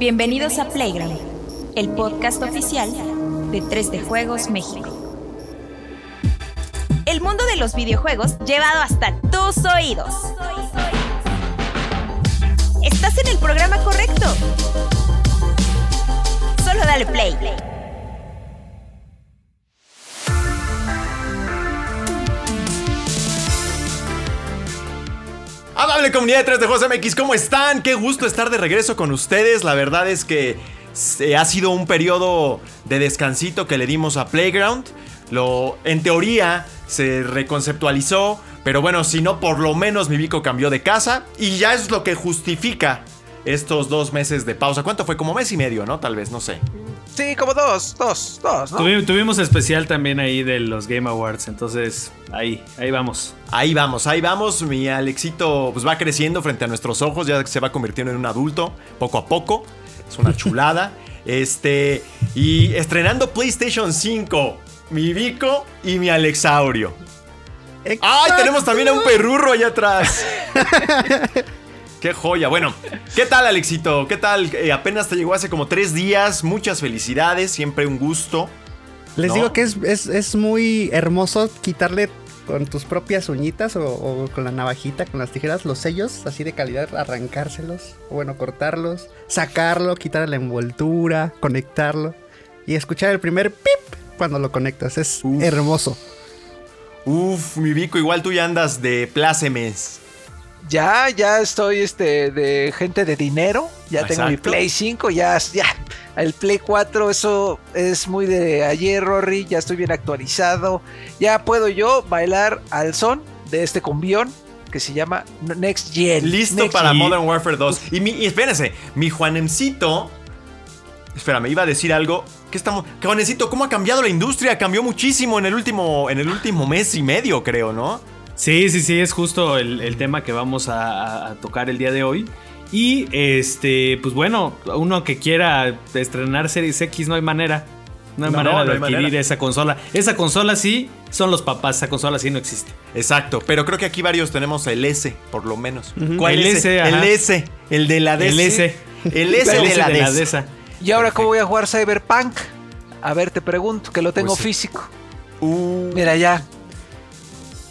Bienvenidos a Playground, el podcast oficial de 3D Juegos México. El mundo de los videojuegos llevado hasta tus oídos. Estás en el programa correcto. Solo dale play. Amable comunidad de 3 de Juegos MX, ¿cómo están? Qué gusto estar de regreso con ustedes. La verdad es que eh, ha sido un periodo de descansito que le dimos a Playground. Lo, en teoría se reconceptualizó, pero bueno, si no, por lo menos mi Vico cambió de casa y ya es lo que justifica estos dos meses de pausa. ¿Cuánto fue? Como mes y medio, ¿no? Tal vez, no sé. Sí, como dos, dos, dos, ¿no? Tuvi- tuvimos especial también ahí de los Game Awards, entonces ahí, ahí vamos. Ahí vamos, ahí vamos. Mi Alexito pues va creciendo frente a nuestros ojos, ya se va convirtiendo en un adulto poco a poco. Es una chulada. este, y estrenando PlayStation 5, mi Vico y mi Alexaurio. ¡Ay! Tenemos también a un perrurro allá atrás. ¡Qué joya! Bueno, ¿qué tal, Alexito? ¿Qué tal? Eh, apenas te llegó hace como tres días. Muchas felicidades, siempre un gusto. Les ¿No? digo que es, es- es muy hermoso quitarle con tus propias uñitas o, o con la navajita, con las tijeras, los sellos así de calidad, arrancárselos, o bueno, cortarlos, sacarlo, quitar la envoltura, conectarlo y escuchar el primer pip cuando lo conectas. Es Uf. hermoso. Uf, mi Vico, igual tú ya andas de plácemes. Ya, ya estoy este de gente de dinero. Ya tengo mi. Play 5, ya, ya. El Play 4, eso es muy de ayer, Rory. Ya estoy bien actualizado. Ya puedo yo bailar al son de este cumbión que se llama Next Gen. Listo Next para Gen. Modern Warfare 2. Y, mi, y espérense, mi Juanemcito. Espérame, iba a decir algo. ¿Qué estamos? Juanemcito, ¿cómo ha cambiado la industria? Cambió muchísimo en el último, en el último mes y medio, creo, ¿no? Sí, sí, sí, es justo el, el tema que vamos a, tocar el día de hoy. Y este, pues bueno, uno que quiera estrenar Series X no hay manera. No hay No, manera no, no de hay adquirir manera. esa consola. Esa consola sí son los papás, esa consola sí no existe. Exacto, pero creo que aquí varios tenemos el S, por lo menos. ¿Cuál El S? S, el. S, el de la DS. El S. El S El de S la de la DS. DESA. Y ahora, ¿cómo voy a jugar Cyberpunk? A ver, te pregunto, que lo tengo Pues- físico. Uh, Mira ya.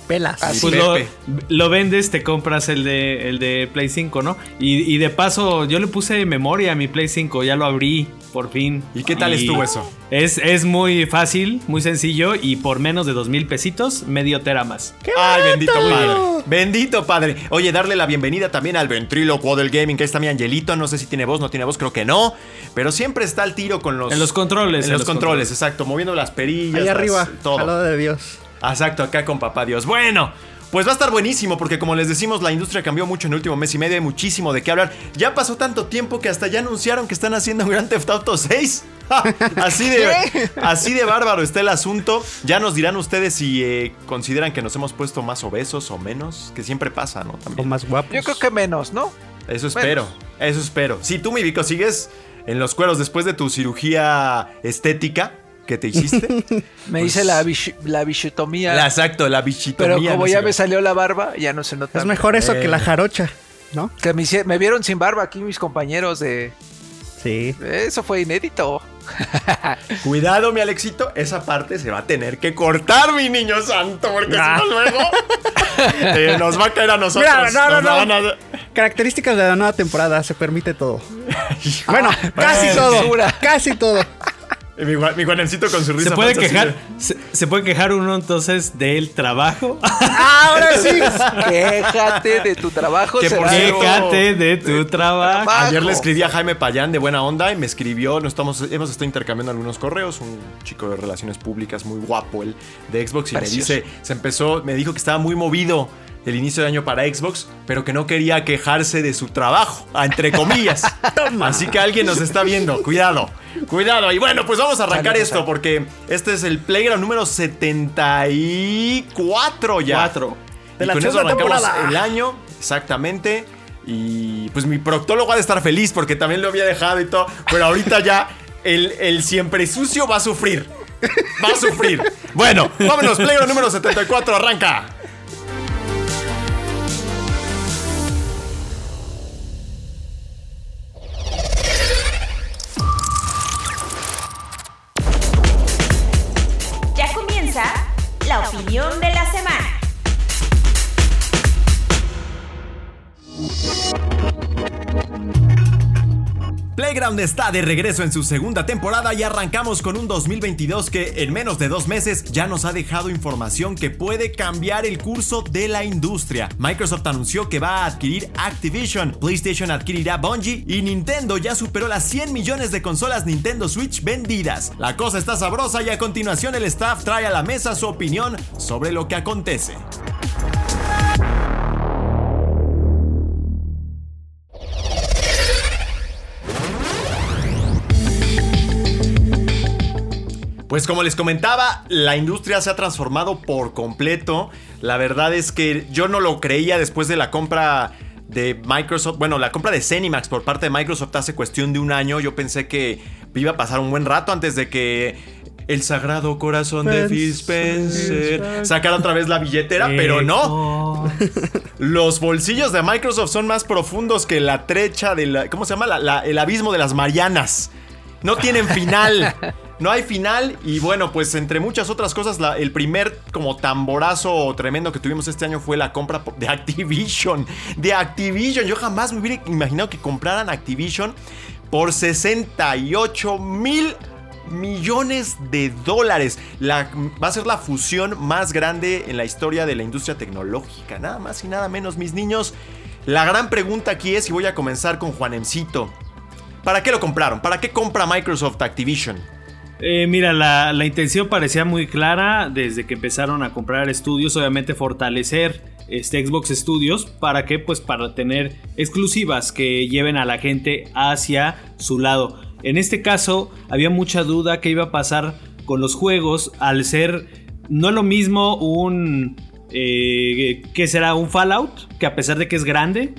Pelas. Así Pues Pepe. lo, lo vendes, te compras el de, el de Play 5, ¿no? Y, y de paso, yo le puse memoria a mi Play 5, ya lo abrí, por fin. ¿Y qué tal estuvo eso? Es, es muy fácil, muy sencillo y por menos de dos mil pesitos, medio tera más. Ay, bendito padre. Bendito padre. Oye, darle la bienvenida también al ventrílocuo del gaming, que está mi Angelito. No sé si tiene voz, no tiene voz, creo que no. Pero siempre está al tiro con los. En los controles, En, los, controles, exacto. Moviendo las perillas. Ahí las- arriba, todo. al lado de Dios. Exacto, acá con papá Dios. Bueno, pues va a estar buenísimo porque como les decimos, la industria cambió mucho en el último mes y medio, hay muchísimo de qué hablar. Ya pasó tanto tiempo que hasta ya anunciaron que están haciendo un Grand Theft Auto 6. así, de, así de bárbaro está el asunto. Ya nos dirán ustedes si eh, consideran que nos hemos puesto más obesos o menos, que siempre pasa, ¿no? O También. más guapos. Yo creo que menos, ¿no? Eso espero, eso espero. Si tú, mi Vico, sigues en los cueros después de tu cirugía estética que te hiciste. Me Pues- hice la, bichi- la bichotomía. la, exacto, la bichitomía. pero como no ya me salió la barba, ya no se nota. Es mejor eso Eh. que la jarocha, ¿no? Que me, vieron sin barba aquí mis compañeros de... Sí. Eso fue inédito. Cuidado, mi Alexito, esa parte se va a tener que cortar, mi niño santo, porque Ah. si no luego eh, nos va a caer a nosotros. Mira, no, no, no. a- Características de la nueva temporada, se permite todo. Bueno, Ah, casi bueno, todo. Casi todo. Y Mi, mi con su risa. ¿Se puede quejar? ¿Se, se puede quejar uno entonces del trabajo? Ahora sí. Quéjate de tu trabajo. Que por Quéjate de tu trabajo. trabajo. Ayer le escribí a Jaime Payán de buena onda y me escribió, nos estamos, hemos estado intercambiando algunos correos, un chico de relaciones públicas muy guapo, el de Xbox, y Precioso. me dice, se empezó, me dijo que estaba muy movido el inicio de año para Xbox, pero que no quería quejarse de su trabajo, entre comillas. Así que alguien nos está viendo, cuidado, cuidado. Y bueno, pues vamos a arrancar esto porque este es el Playground número 74 ya. Cuatro. De y la con eso arrancamos temporada. el año, exactamente. Y pues mi proctólogo ha de estar feliz porque también lo había dejado y todo. Pero ahorita ya el, el siempre sucio va a sufrir. Va a sufrir. Bueno, vámonos, Playground número 74, arranca. la opinión de la semana. Playground está de regreso en su segunda temporada y arrancamos con un 2022 que en menos de dos meses ya nos ha dejado información que puede cambiar el curso de la industria. Microsoft anunció que va a adquirir Activision, PlayStation adquirirá Bungie y Nintendo ya superó las 100 millones de consolas Nintendo Switch vendidas. La cosa está sabrosa y a continuación el staff trae a la mesa su opinión sobre lo que acontece. Pues como les comentaba, la industria se ha transformado por completo. La verdad es que yo no lo creía después de la compra de Microsoft, bueno, la compra de Cenimax por parte de Microsoft hace cuestión de un año. Yo pensé que iba a pasar un buen rato antes de que el sagrado corazón de Phil Spencer sacara otra vez la billetera, pero no. Los bolsillos de Microsoft son más profundos que la trecha de la, ¿cómo se llama? el abismo de las Marianas. No tienen final. No hay final y bueno, pues entre muchas otras cosas, el primer como tamborazo tremendo que tuvimos este año fue la compra de Activision. De Activision, yo jamás me hubiera imaginado que compraran Activision por 68 mil millones de dólares. La, va a ser la fusión más grande en la historia de la industria tecnológica. Nada más y nada menos, mis niños. La gran pregunta aquí es, y voy a comenzar con Juanemcito. ¿Para qué lo compraron? ¿Para qué compra Microsoft Activision? Eh, mira, la, intención parecía muy clara desde que empezaron a comprar estudios, obviamente fortalecer este Xbox Studios para que pues para tener exclusivas que lleven a la gente hacia su lado. En este caso había mucha duda qué iba a pasar con los juegos al ser no lo mismo un eh, que será un Fallout que a pesar de que es grande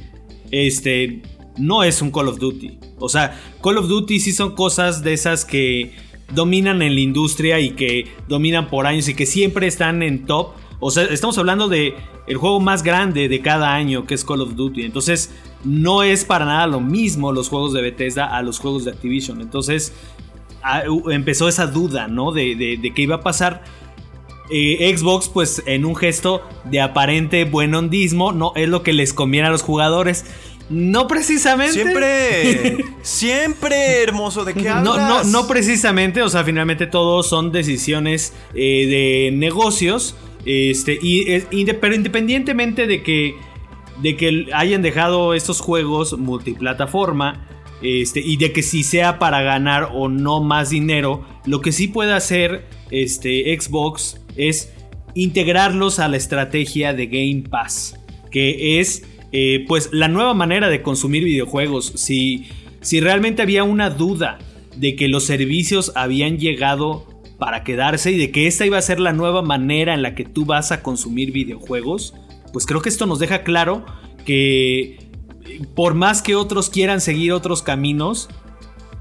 este no es un Call of Duty. O sea, Call of Duty sí son cosas de esas que dominan en la industria y que dominan por años y que siempre están en top. O sea, estamos hablando de el juego más grande de cada año que es Call of Duty. Entonces, no es para nada lo mismo los juegos de Bethesda a los juegos de Activision. Entonces, empezó esa duda, ¿no? De, de, qué iba a pasar. Eh, Xbox, pues en un gesto de aparente buen hondismo, no es lo que les conviene a los jugadores. No precisamente. Siempre, siempre hermoso de qué hablas. No, no, no precisamente, o sea, finalmente todos son decisiones eh, de negocios. Este, y, pero independientemente de que, de que hayan dejado estos juegos multiplataforma, este, y de que si sea para ganar o no más dinero, lo que sí puede hacer este, Xbox es integrarlos a la estrategia de Game Pass, que es eh, pues la nueva manera de consumir videojuegos. Si, si realmente había una duda de que los servicios habían llegado para quedarse y de que esta iba a ser la nueva manera en la que tú vas a consumir videojuegos, pues creo que esto nos deja claro que por más que otros quieran seguir otros caminos,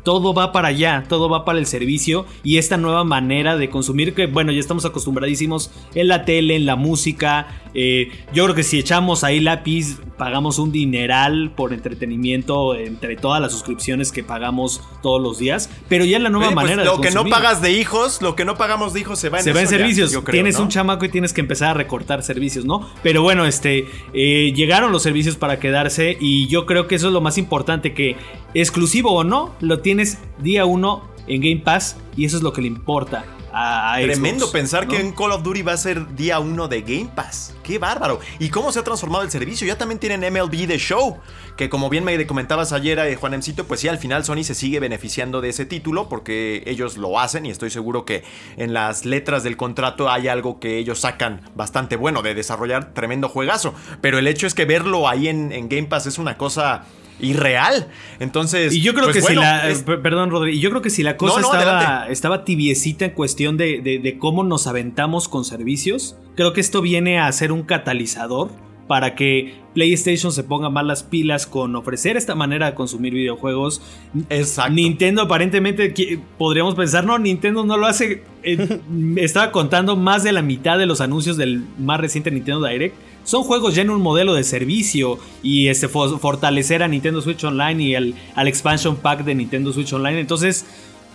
todo va para allá, todo va para el servicio y esta nueva manera de consumir que bueno, ya estamos acostumbradísimos en la tele, en la música. Eh, yo creo que si echamos ahí lápiz, pagamos un dineral por entretenimiento entre todas las suscripciones que pagamos todos los días, pero ya en la nueva pues, manera lo que no pagas de hijos, lo que no pagamos de hijos se va en, se va en servicios. Tienes un chamaco y tienes que empezar a recortar servicios, ¿no? Pero bueno, este eh, llegaron los servicios para quedarse y yo creo que eso es lo más importante que exclusivo o no, lo tienes día uno en Game Pass y eso es lo que le importa a, Tremendo pensar que en Call of Duty va a ser día uno de Game Pass. Qué bárbaro. ¿Y cómo se ha transformado el servicio? Ya también tienen MLB The Show, que como bien me comentabas ayer, eh, Juan Emcito, pues sí, al final Sony se sigue beneficiando de ese título porque ellos lo hacen y estoy seguro que en las letras del contrato hay algo que ellos sacan bastante bueno de desarrollar tremendo juegazo. Pero el hecho es que verlo ahí en, en Game Pass es una cosa irreal. Entonces. Y yo creo pues que si la. Perdón, Rodri. Y yo creo que si la cosa estaba, estaba, tibiecita en cuestión de, de, cómo nos aventamos con servicios, creo que esto viene a ser un catalizador para que PlayStation se ponga más las pilas con ofrecer esta manera de consumir videojuegos. Exacto. Nintendo aparentemente podríamos pensar, no, Nintendo no lo hace. Eh, estaba contando más de la mitad de los anuncios del más reciente Nintendo Direct son juegos ya en un modelo de servicio y este, fortalecer a Nintendo Switch Online y al, al expansion pack de Nintendo Switch Online. Entonces,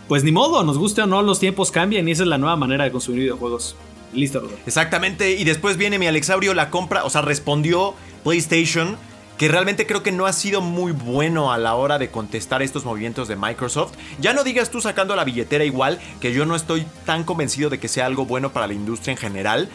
pues ni modo, nos guste o no, los tiempos cambian y esa es la nueva manera de consumir videojuegos. Listo, Exactamente, y después viene mi Alexaurio la compra, o sea, respondió PlayStation que realmente creo que no ha sido muy bueno a la hora de contestar estos movimientos de Microsoft. Ya no digas tú sacando la billetera igual, que yo no estoy tan convencido de que sea algo bueno para la industria en general.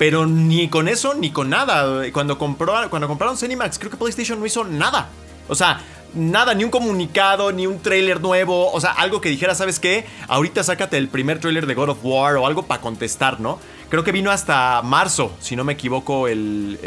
Pero ni con eso ni con nada. Cuando, compró, cuando compraron Cinemax, creo que PlayStation no hizo nada. O sea, nada, ni un comunicado, ni un trailer nuevo. O sea, algo que dijera, ¿sabes qué? Ahorita sácate el primer trailer de God of War o algo para contestar, ¿no? Creo que vino hasta marzo, si no me equivoco, el,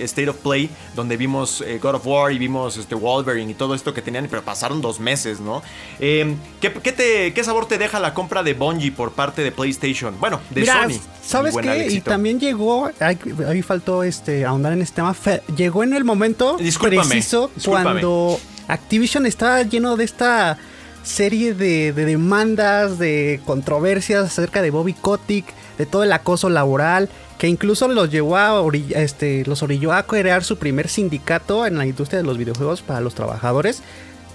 State of Play, donde vimos eh, God of War y vimos este Wolverine y todo esto que tenían, pero pasaron dos meses, ¿no? ¿qué, te, ¿Qué sabor te deja la compra de Bungie por parte de PlayStation? Bueno, de Sony. ¿Sabes qué? Y también llegó, ahí, faltó este, ahondar en este tema, llegó en el momento preciso cuando Activision estaba lleno de esta serie de, demandas, de controversias acerca de Bobby Kotick, de todo el acoso laboral, que incluso los llevó a este, los orilló a crear su primer sindicato en la industria de los videojuegos para los trabajadores.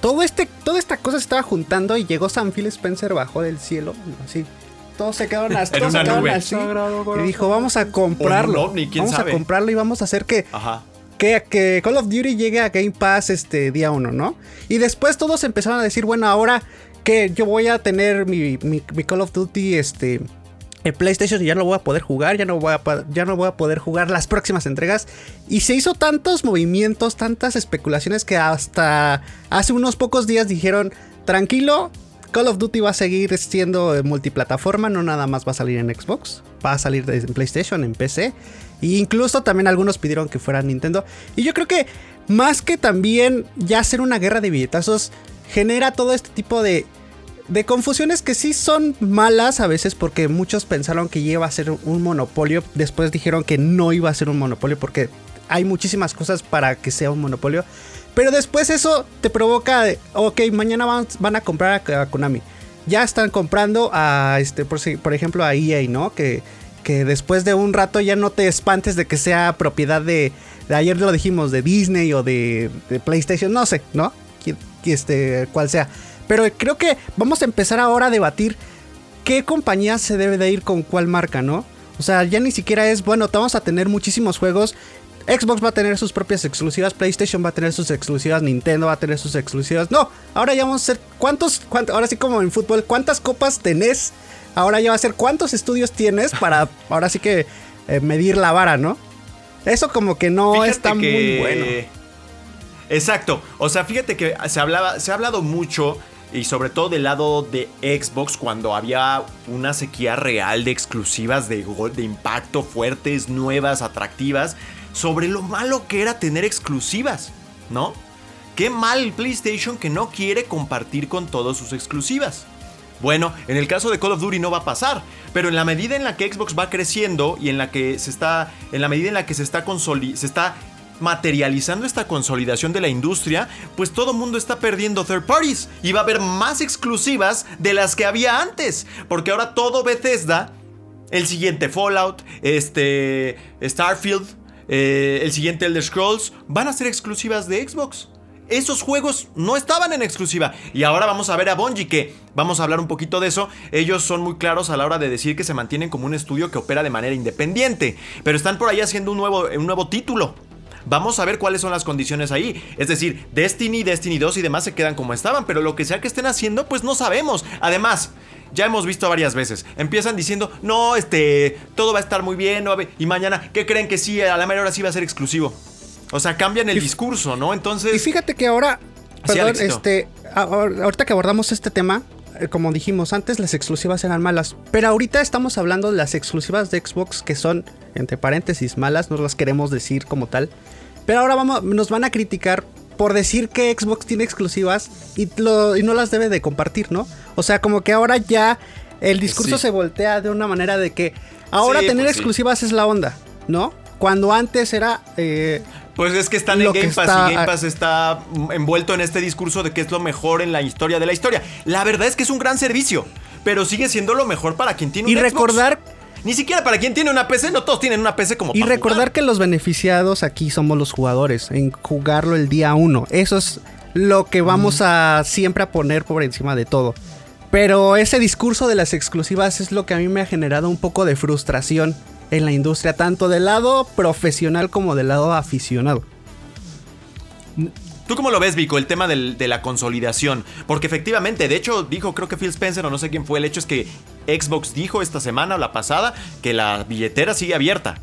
Todo este, toda esta cosa se estaba juntando y llegó Sam Phil Spencer bajo del cielo, así. Todos se quedaron, así, todos se quedaron así. Y dijo, vamos a comprarlo. vamos a comprarlo y vamos a hacer que Ajá que, Call of Duty llegue a Game Pass este día 1, ¿no? Y después todos empezaron a decir, bueno, ahora que yo voy a tener mi, Call of Duty este, en PlayStation ya no voy a poder jugar, ya no voy a, ya no voy a poder jugar las próximas entregas. Y se hizo tantos movimientos, tantas especulaciones que hasta hace unos pocos días dijeron, tranquilo, Call of Duty va a seguir siendo multiplataforma, no nada más va a salir en Xbox, va a salir en PlayStation, en PC. Incluso también algunos pidieron que fuera Nintendo. Y yo creo que más que también ya hacer una guerra de billetazos, genera todo este tipo de, de confusiones que sí son malas a veces porque muchos pensaron que iba a ser un monopolio. Después dijeron que no iba a ser un monopolio porque hay muchísimas cosas para que sea un monopolio. Pero después eso te provoca, ok, mañana van, a comprar a, Konami. Ya están comprando a, este, por, ejemplo, a EA, ¿no? Que, que después de un rato ya no te espantes de que sea propiedad de, de ayer lo dijimos, de Disney o de, PlayStation, no sé, ¿no? Este, cual sea. Pero creo que vamos a empezar ahora a debatir qué compañía se debe de ir con cuál marca, ¿no? O sea, ya ni siquiera es, bueno, vamos a tener muchísimos juegos Xbox va a tener sus propias exclusivas, PlayStation va a tener sus exclusivas, Nintendo va a tener sus exclusivas. No, ahora ya vamos a ser cuántos, ahora sí como en fútbol, ¿cuántas copas tenés? Ahora ya va a ser cuántos estudios tienes para ahora sí que eh, medir la vara, ¿no? Eso como que no está muy bueno. Exacto. O sea, fíjate que se hablaba, se ha hablado mucho y sobre todo del lado de Xbox cuando había una sequía real de exclusivas de, de impacto fuertes, nuevas, atractivas sobre lo malo que era tener exclusivas, ¿no? Qué mal PlayStation que no quiere compartir con todos sus exclusivas. Bueno, en el caso de Call of Duty no va a pasar, pero en la medida en la que Xbox va creciendo y en la que se está en la medida en la que se está se está materializando esta consolidación de la industria, pues todo mundo está perdiendo third parties y va a haber más exclusivas de las que había antes, porque ahora todo Bethesda, el siguiente Fallout, este Starfield, eh, el siguiente Elder Scrolls, van a ser exclusivas de Xbox. Esos juegos no estaban en exclusiva. Y ahora vamos a ver a Bungie, que vamos a hablar un poquito de eso. Ellos son muy claros a la hora de decir que se mantienen como un estudio que opera de manera independiente. Pero están por ahí haciendo un nuevo, un nuevo título. Vamos a ver cuáles son las condiciones ahí. Es decir, Destiny, Destiny 2 y demás se quedan como estaban. Pero lo que sea que estén haciendo, pues no sabemos. Además, ya hemos visto varias veces. Empiezan diciendo, no, este, todo va a estar muy bien, y mañana, ¿qué creen que sí? A la mayor hora sí va a ser exclusivo. O sea, cambian el discurso, ¿no? Entonces. Y fíjate que ahora, perdón, este, ahorita que abordamos este tema, eh, como dijimos antes, las exclusivas eran malas. Pero ahorita estamos hablando de las exclusivas de Xbox que son, entre paréntesis, malas, no las queremos decir como tal. Pero ahora vamos, nos van a criticar por decir que Xbox tiene exclusivas y, y no las debe de compartir, ¿no? O sea, como que ahora ya el discurso se voltea de una manera de que ahora tener pues exclusivas es la onda, ¿no? Cuando antes era... Eh, pues es que están en Game Pass y Game Pass está envuelto en este discurso de que es lo mejor en la historia de la historia. La verdad es que es un gran servicio, pero sigue siendo lo mejor para quien tiene un Y recordar ni siquiera para quien tiene una PC, no todos tienen una PC como Y recordar que los beneficiados aquí somos los jugadores, en jugarlo el día uno. Eso es lo que vamos a siempre a poner por encima de todo. Pero ese discurso de las exclusivas es lo que a mí me ha generado un poco de frustración en la industria, tanto del lado profesional como del lado aficionado. ¿Tú cómo lo ves, Vico, el tema del- de la consolidación? Porque efectivamente, de hecho, dijo, creo que Phil Spencer o no sé quién fue, el hecho es que Xbox dijo esta semana o la pasada que la billetera sigue abierta.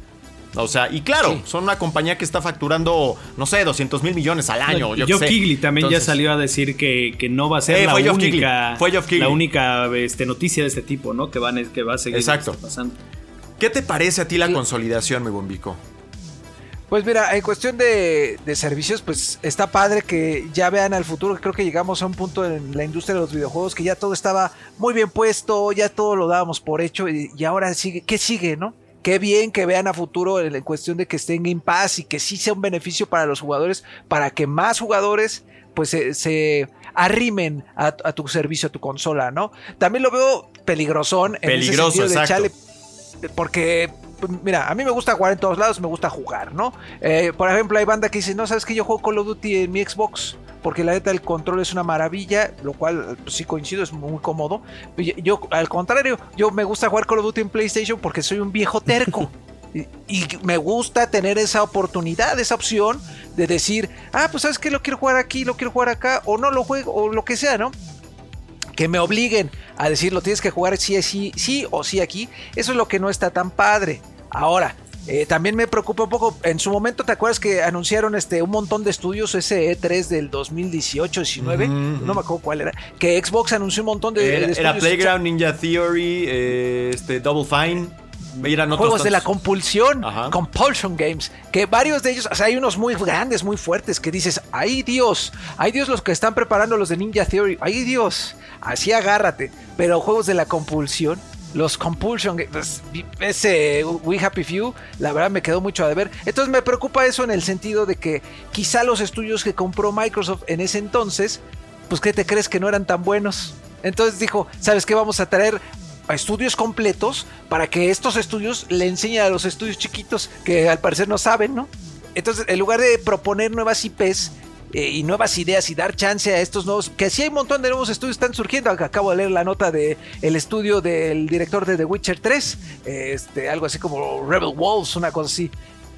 O sea, y claro, Sí. son una compañía que está facturando, no sé, 200 mil millones al año. yo Geoff sé. Keighley también Entonces, ya salió a decir que, que no va a ser Eh, la única, fue la única este, noticia de este tipo, ¿no? Que, van, que va a seguir Exacto. este, pasando. ¿Qué te parece a ti la Sí. consolidación, mi buen Vico? Pues mira, en cuestión de, de servicios, pues está padre que ya vean al futuro. Creo que llegamos a un punto en la industria de los videojuegos que ya todo estaba muy bien puesto, ya todo lo dábamos por hecho y, y ahora sigue, ¿qué sigue, no? Qué bien que vean a futuro en, en cuestión de que esté en Game Pass y que sí sea un beneficio para los jugadores, para que más jugadores pues se, se arrimen a, a tu servicio, a tu consola, ¿no? También lo veo peligrosón en Peligroso, ese sentido de exacto. chale, porque pues, mira, a mí me gusta jugar en todos lados, me gusta jugar, ¿no? Eh, por ejemplo, hay banda que dice, no, sabes que yo juego Call of Duty en mi Xbox, porque la neta el control es una maravilla, lo cual pues, sí coincido, es muy cómodo. Yo, yo, al contrario, yo me gusta jugar Call of Duty en PlayStation porque soy un viejo terco. Y, y me gusta tener esa oportunidad, esa opción de decir, ah, pues sabes que lo quiero jugar aquí, lo quiero jugar acá, o no lo juego, o lo que sea, ¿no? Que me obliguen a decir lo tienes que jugar sí, sí, sí o sí aquí, eso es lo que no está tan padre. Ahora, eh, también me preocupa un poco, en su momento te acuerdas que anunciaron este un montón de estudios, ese E3 del 2018-19, Ujú, no me acuerdo cuál era, que Xbox anunció un montón de, Era, de era estudios Playground, Ninja Theory, eh, este, Double Fine. Otros juegos de la compulsión, Ajá. Compulsion Games, que varios de ellos, o sea, hay unos muy grandes, muy fuertes, que dices, ay Dios, ay Dios los que están preparando los de Ninja Theory, ay Dios, así agárrate, pero juegos de la compulsión, los Compulsion Games, ese We Happy Few, la verdad me quedó mucho a deber, entonces me preocupa eso en el sentido de que quizá los estudios que compró Microsoft en ese entonces, pues ¿qué te crees que no eran tan buenos? Entonces dijo, ¿sabes qué? Vamos a traer estudios completos para que estos estudios le enseñen a los estudios chiquitos que al parecer no saben, ¿no? Entonces, en lugar de proponer nuevas IPs eh, y nuevas ideas y dar chance a estos nuevos, que sí hay un montón de nuevos estudios que están surgiendo. Acabo de leer la nota de el estudio del director de The Witcher 3, eh, este, algo así como Rebel Wolves, una cosa así.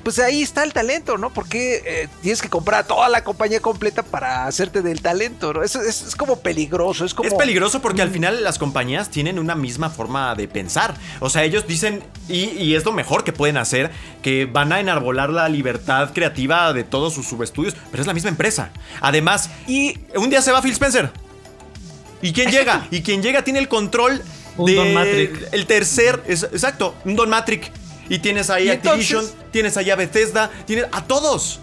Pues ahí está el talento, ¿no? Porque eh, tienes que comprar a toda la compañía completa para hacerte del talento, ¿no? Eso es, es como peligroso, es como... Es peligroso porque al final las compañías tienen una misma forma de pensar. O sea, ellos dicen, y, y es lo mejor que pueden hacer, que van a enarbolar la libertad creativa de todos sus subestudios, pero es la misma empresa. Además, Y un día se va Phil Spencer. ¿Y quién llega? Y quien llega tiene el control Un de Don Matrick. el tercer, es- exacto, un Don Matrick. Y tienes ahí Activision, entonces- tienes allá Bethesda, tienes a todos.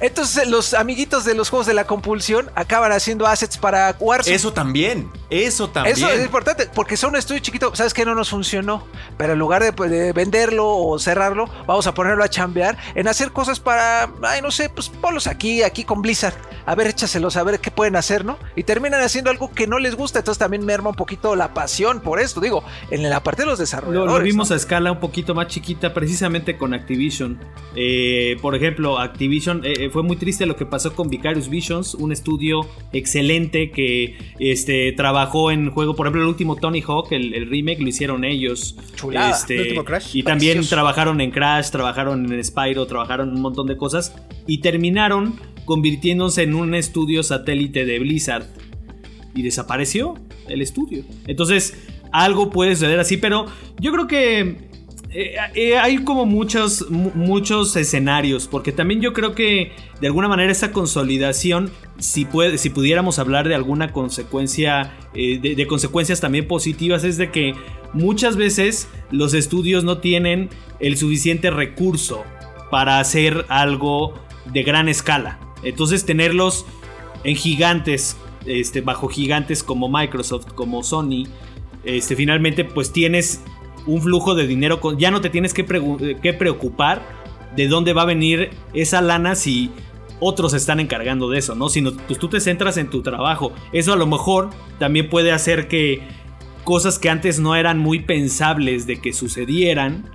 Entonces los amiguitos de los juegos de la compulsión acaban haciendo assets para Warzone. Eso también, eso también. Eso es importante, porque son un estudio chiquito, sabes que no nos funcionó, pero en lugar de, pues, de venderlo o cerrarlo, vamos a ponerlo a chambear en hacer cosas para, ay, no sé, pues ponlos aquí, aquí con Blizzard, a ver, échaselos, a ver qué pueden hacer, ¿no? Y terminan haciendo algo que no les gusta, entonces también merma un poquito la pasión por esto, digo, en la parte de los Lo, desarrolladores. lo vimos ¿no? a escala un poquito más chiquita, precisamente con Activision. Eh, por ejemplo, Activision eh, eh, fue muy triste lo que pasó con Vicarious Visions, un estudio excelente que este, trabajó en juego, por ejemplo, el último Tony Hawk, el, el remake lo hicieron ellos. Chulada. Este, El último Crash. Y también Precioso. trabajaron en Crash, trabajaron en Spyro, trabajaron en un montón de cosas y terminaron convirtiéndose en un estudio satélite de Blizzard y desapareció el estudio. Entonces, algo puede suceder así, pero yo creo que eh, eh, hay como muchos, mu- muchos escenarios, porque también yo creo que de alguna manera esa consolidación, si, puede, si pudiéramos hablar de alguna consecuencia, eh, de, de consecuencias también positivas, es de que muchas veces los estudios no tienen el suficiente recurso para hacer algo de gran escala. Entonces tenerlos en gigantes, este, bajo gigantes como Microsoft, como Sony, este, finalmente pues tienes un flujo de dinero, con, ya no te tienes que, eh, que preocupar de dónde va a venir esa lana si otros están encargando de eso, ¿no? Sino pues, tú te centras en tu trabajo. Eso a lo mejor también puede hacer que cosas que antes no eran muy pensables de que sucedieran,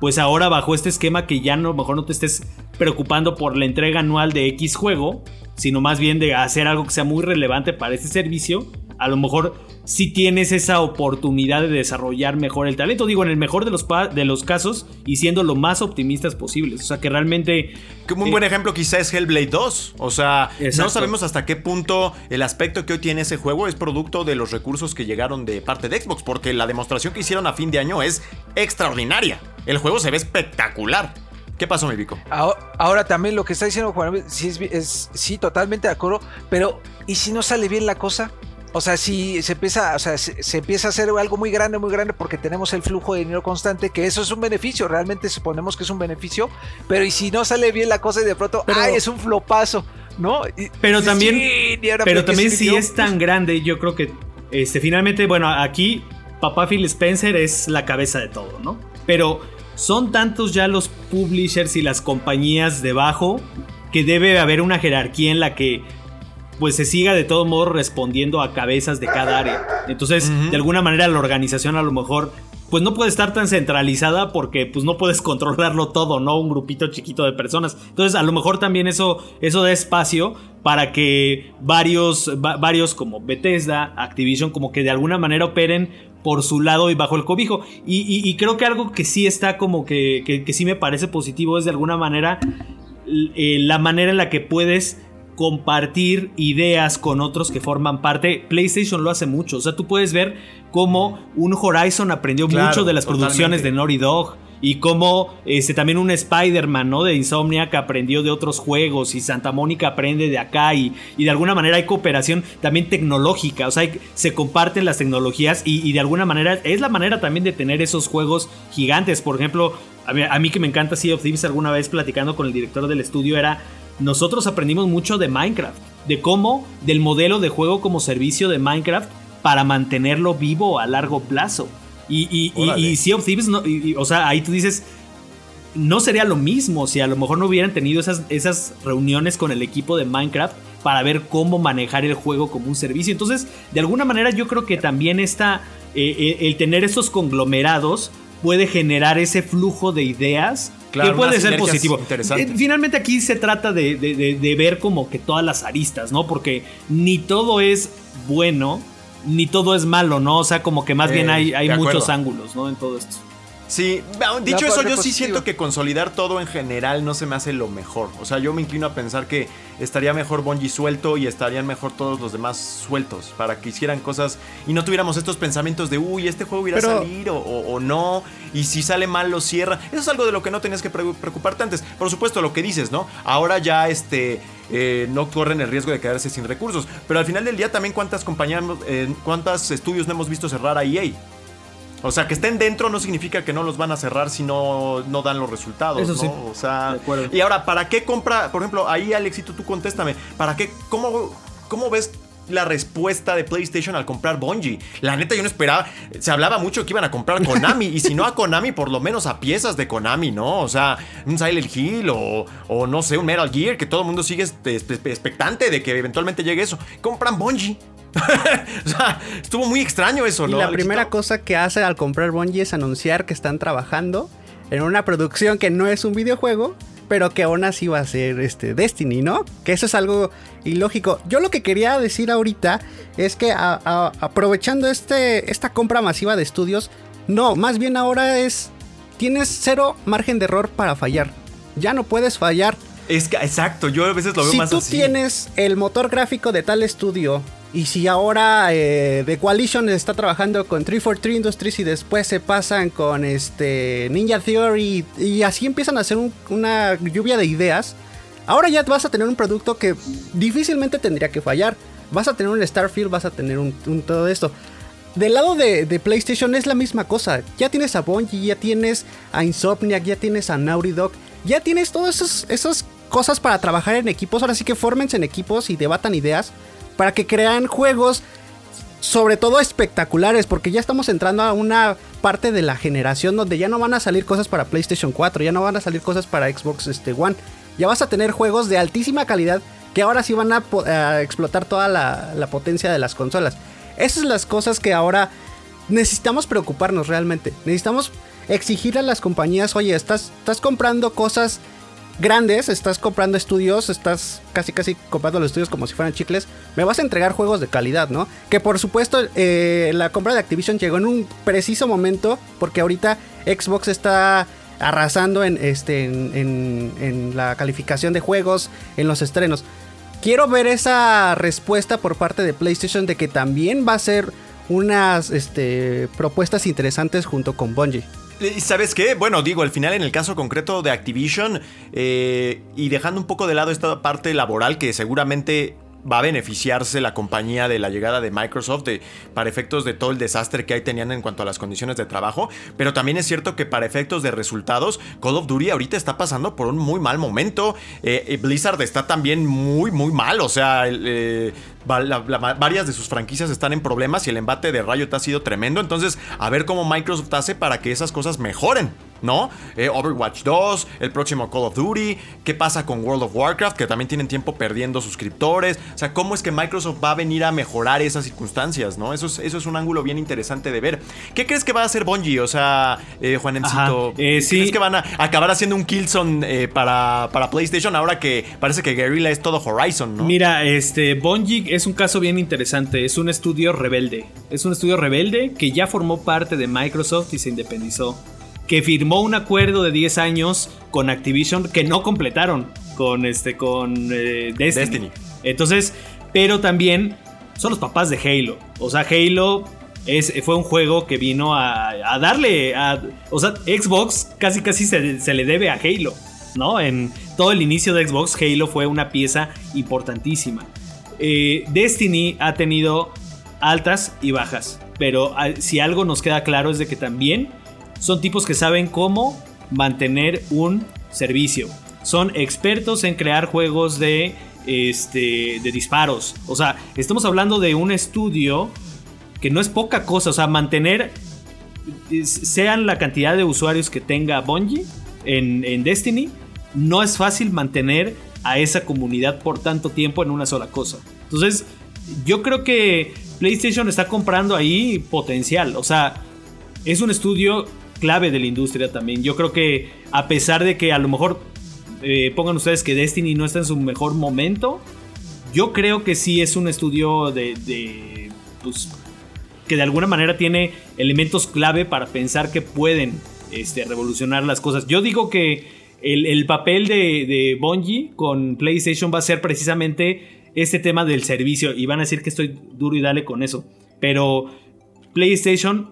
pues ahora bajo este esquema que ya no, a lo mejor no te estés preocupando por la entrega anual de X juego, sino más bien de hacer algo que sea muy relevante para este servicio, a lo mejor sí tienes esa oportunidad de desarrollar mejor el talento. Digo, en el mejor de los, de los casos y siendo lo más optimistas posibles. O sea, que realmente... un buen ejemplo quizá es Hellblade 2. O sea, no sabemos hasta qué punto el aspecto que hoy tiene ese juego es producto de los recursos que llegaron de parte de Xbox. Porque la demostración que hicieron a fin de año es extraordinaria. El juego se ve espectacular. ¿Qué pasó, mi Vico? Ahora, también lo que está diciendo Juan, sí, es, sí, totalmente de acuerdo, pero ¿y si no sale bien la cosa? O sea, si se empieza, o sea, se, empieza a hacer algo muy grande, muy grande, porque tenemos el flujo de dinero constante, que eso es un beneficio, realmente suponemos que es un beneficio, pero y si no sale bien la cosa y de pronto, ¡ay, es un flopazo! ¿No? pero también, pero también si es tan grande, yo creo que, este, finalmente, bueno, aquí papá Phil Spencer es la cabeza de todo, ¿no? Pero son tantos ya los publishers y las compañías debajo que debe haber una jerarquía en la que pues se siga de todo modo respondiendo a cabezas de cada área. Entonces, de alguna manera la organización a lo mejor pues no puede estar tan centralizada porque pues no puedes controlarlo todo, ¿no? Un grupito chiquito de personas. Entonces, a lo mejor también eso, eso da espacio para que varios, varios como Bethesda, Activision, como que de alguna manera operen por su lado y bajo el cobijo. Y, creo que algo que sí está como que, que, sí me parece positivo es de alguna manera eh, la manera en la que puedes compartir ideas con otros que forman parte. PlayStation lo hace mucho. O sea, tú puedes ver cómo un Horizon aprendió mucho de las producciones de Naughty Dog y como este, también un Spider-Man, ¿no? De Insomnia que aprendió de otros juegos y Santa Mónica aprende de acá y, y de alguna manera hay cooperación también tecnológica, o sea, se comparten las tecnologías y, de alguna manera es la manera también de tener esos juegos gigantes, por ejemplo, a mí, que me encanta Sea of Thieves alguna vez platicando con el director del estudio era, nosotros aprendimos mucho de Minecraft, de cómo, del modelo de juego como servicio de Minecraft para mantenerlo vivo a largo plazo. Y, y, Sea of Thieves, o sea, ahí tú dices, no sería lo mismo si a lo mejor no hubieran tenido esas, esas reuniones con el equipo de Minecraft para ver cómo manejar el juego como un servicio. Entonces, de alguna manera yo creo que también está eh, eh, el tener esos conglomerados puede generar ese flujo de ideas que puede ser positivo. Eh, finalmente aquí se trata de, de, ver como que todas las aristas, ¿no? Porque ni todo es bueno ni todo es malo, ¿no? O sea, como que más bien hay, hay muchos ángulos, ¿no? En todo esto. Sí, dicho eso, yo sí siento que consolidar todo en general no se me hace lo mejor. O sea, yo me inclino a pensar que estaría mejor Bungie suelto y estarían mejor todos los demás sueltos para que hicieran cosas y no tuviéramos estos pensamientos de, uy, este juego irá a salir o, no, y si sale mal lo cierra. Eso es algo de lo que no tenías que preocuparte antes. Por supuesto, lo que dices, ¿no? Ahora ya este eh, no corren el riesgo de quedarse sin recursos. Pero al final del día también cuántas compañías, eh, cuántos estudios no hemos visto cerrar a EA. O sea, que estén dentro no significa que no los van a cerrar si no, no dan los resultados. Eso Sí. O sea, y ahora, ¿para qué compra? Por ejemplo, ahí Alexito, tú contéstame. ¿Para qué? ¿Cómo, cómo ves la respuesta de PlayStation al comprar Bungie. La neta, yo no esperaba. Se hablaba mucho que iban a comprar Konami. y si no a Konami, por lo menos a piezas de Konami, ¿no? O sea, un Silent Hill o, o no sé, un Metal Gear, que todo el mundo sigue este, expectante de que eventualmente llegue eso. Compran Bungie. o sea, estuvo muy extraño eso, ¿no? Y la primera cosa que hace al comprar Bungie es anunciar que están trabajando en una producción que no es un videojuego, pero que aún así va a ser este Destiny, ¿no? Que eso es algo ilógico. Yo lo que quería decir ahorita es que aprovechando este, esta compra masiva de estudios, no, más bien ahora es, tienes cero margen de error para fallar. Ya no puedes fallar. Es que, exacto, yo a veces lo veo más así. Si tú tienes el motor gráfico de tal estudio y si ahora eh, The Coalition está trabajando con 343 Industries y después se pasan con este Ninja Theory y así empiezan a hacer una lluvia de ideas, ahora ya vas a tener un producto que difícilmente tendría que fallar. Vas a tener un Starfield, vas a tener un, todo esto. Del lado de, PlayStation es la misma cosa. Ya tienes a Bungie, ya tienes a Insomniac, ya tienes a Naughty Dog, ya tienes todas esas cosas para trabajar en equipos. Ahora sí que fórmense en equipos y debatan ideas para que crean juegos sobre todo espectaculares, porque ya estamos entrando a una parte de la generación donde ya no van a salir cosas para PlayStation 4, ya no van a salir cosas para Xbox este, One. Ya vas a tener juegos de altísima calidad que ahora sí van a, explotar toda la, potencia de las consolas. Esas son las cosas que ahora necesitamos preocuparnos realmente. Necesitamos exigir a las compañías, oye, estás, estás comprando cosas grandes, estás comprando estudios, estás casi casi comprando los estudios como si fueran chicles, me vas a entregar juegos de calidad, ¿no? Que por supuesto eh, la compra de Activision llegó en un preciso momento porque ahorita Xbox está arrasando en, este, en, la calificación de juegos, en los estrenos. Quiero ver esa respuesta por parte de PlayStation de que también va a ser unas este, propuestas interesantes junto con Bungie. ¿Y sabes qué? Bueno, digo, al final en el caso concreto de Activision eh, y dejando un poco de lado esta parte laboral que seguramente va a beneficiarse la compañía de la llegada de Microsoft de- para efectos de todo el desastre que ahí tenían en cuanto a las condiciones de trabajo, pero también es cierto que para efectos de resultados, Call of Duty ahorita está pasando por un muy mal momento, Eh, eh, Blizzard está también muy, muy mal, o sea, eh, la- la- varias de sus franquicias están en problemas y el embate de Riot ha sido tremendo, entonces a ver cómo Microsoft hace para que esas cosas mejoren. ¿No? Eh, Overwatch 2, el próximo Call of Duty, qué pasa con World of Warcraft, que también tienen tiempo perdiendo suscriptores. O sea, cómo es que Microsoft va a venir a mejorar esas circunstancias, ¿no? Eso es, eso es un ángulo bien interesante de ver. ¿Qué crees que va a hacer Bungie? O sea, eh, Juanemcito, eh, sí. ¿crees que van a acabar haciendo un Killzone eh, para, para PlayStation ahora que parece que Guerrilla es todo Horizon, ¿no? Mira, este Bungie es un caso bien interesante. Es un estudio rebelde. Es un estudio rebelde que ya formó parte de Microsoft y se independizó. Que firmó un acuerdo de 10 años con Activision que no completaron con este con eh, Destiny. Destiny. Entonces, pero también son los papás de Halo. O sea, Halo es, fue un juego que vino a, a darle a, o sea, Xbox casi casi se, se le debe a Halo, ¿no? En todo el inicio de Xbox, Halo fue una pieza importantísima. Eh, Destiny ha tenido altas y bajas, pero ah, si algo nos queda claro es de que también son tipos que saben cómo mantener un servicio. Son expertos en crear juegos de, este, de disparos. O sea, estamos hablando de un estudio que no es poca cosa. O sea, mantener, sean la cantidad de usuarios que tenga Bungie en Destiny, no es fácil mantener a esa comunidad por tanto tiempo en una sola cosa. Entonces, yo creo que PlayStation está comprando ahí potencial. O sea, es un estudio clave de la industria también. Yo creo que a pesar de que a lo mejor eh, pongan ustedes que Destiny no está en su mejor momento, yo creo que sí es un estudio de, de, pues, que de alguna manera tiene elementos clave para pensar que pueden este, revolucionar las cosas. Yo digo que el, el papel de, de Bungie con PlayStation va a ser precisamente este tema del servicio y van a decir que estoy duro y dale con eso. Pero PlayStation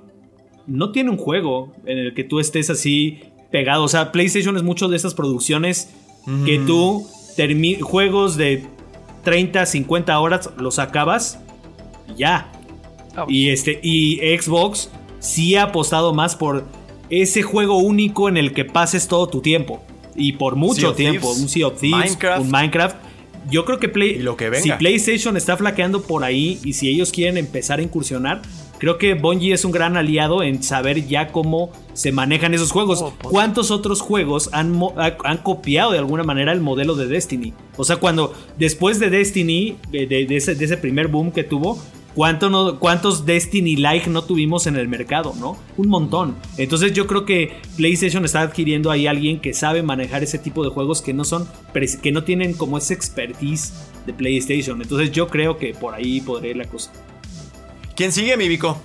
no tiene un juego en el que tú estés así pegado. O sea, PlayStation es mucho de esas producciones que tú juegos de 30, 50 horas los acabas y ya. Y este y Xbox sí ha apostado más por ese juego único en el que pases todo tu tiempo y por mucho tiempo, Thieves, un Sea of Thieves, Minecraft. un Minecraft. Yo creo que Play, Y lo que venga. si PlayStation está flaqueando por ahí y si ellos quieren empezar a incursionar, creo que Bungie es un gran aliado en saber ya cómo se manejan esos juegos. Oh, pues. ¿Cuántos otros juegos han, han copiado de alguna manera el modelo de Destiny? O sea, cuando después de Destiny, de, de- de ese, de ese primer boom que tuvo, ¿cuánto no- ¿cuántos Destiny like no tuvimos en el mercado? ¿no? Un montón. Entonces yo creo que PlayStation está adquiriendo ahí a alguien que sabe manejar ese tipo de juegos que no son, que no tienen como ese expertise de PlayStation. Entonces yo creo que por ahí podría ir la cosa. ¿Quién sigue, mi Vico?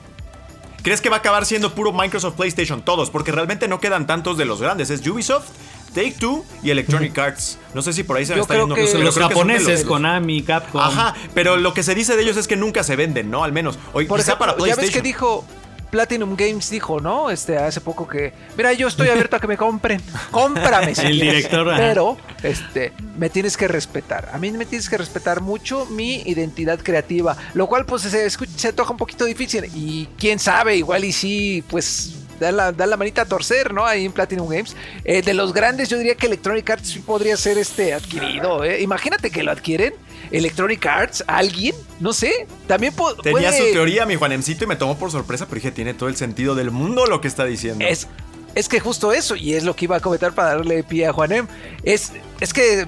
¿Crees que va a acabar siendo puro Microsoft PlayStation? Todos, porque realmente no quedan tantos de los grandes. Es Ubisoft, Take Two y Electronic Arts. No sé si por ahí se me Yo está creo yendo. que- pero Los creo que son de japoneses, Konami, Capcom. Ajá, pero lo que se dice de ellos es que nunca se venden, ¿no? Al menos. Hoy Por quizá ejemplo, para ya ves que dijo Platinum Games dijo, ¿no? Este hace poco que, mira, yo estoy abierto a que me compren. Cómprame si El quieres, director, ajá. pero este me tienes que respetar. A mí me tienes que respetar mucho mi identidad creativa, lo cual pues se escu- se toca un poquito difícil y quién sabe, igual y sí, pues da la, la manita a torcer, ¿no? Ahí en Platinum Games. Eh, de los grandes, yo diría que Electronic Arts sí podría ser este adquirido. ¿eh? Imagínate que lo adquieren. Electronic Arts, alguien, no sé, también Tenía puede... su teoría, mi Juanemcito, y me tomó por sorpresa, pero dije, tiene todo el sentido del mundo lo que está diciendo. Es, es que justo eso, y es lo que iba a comentar para darle pie a Juanem, es, es que,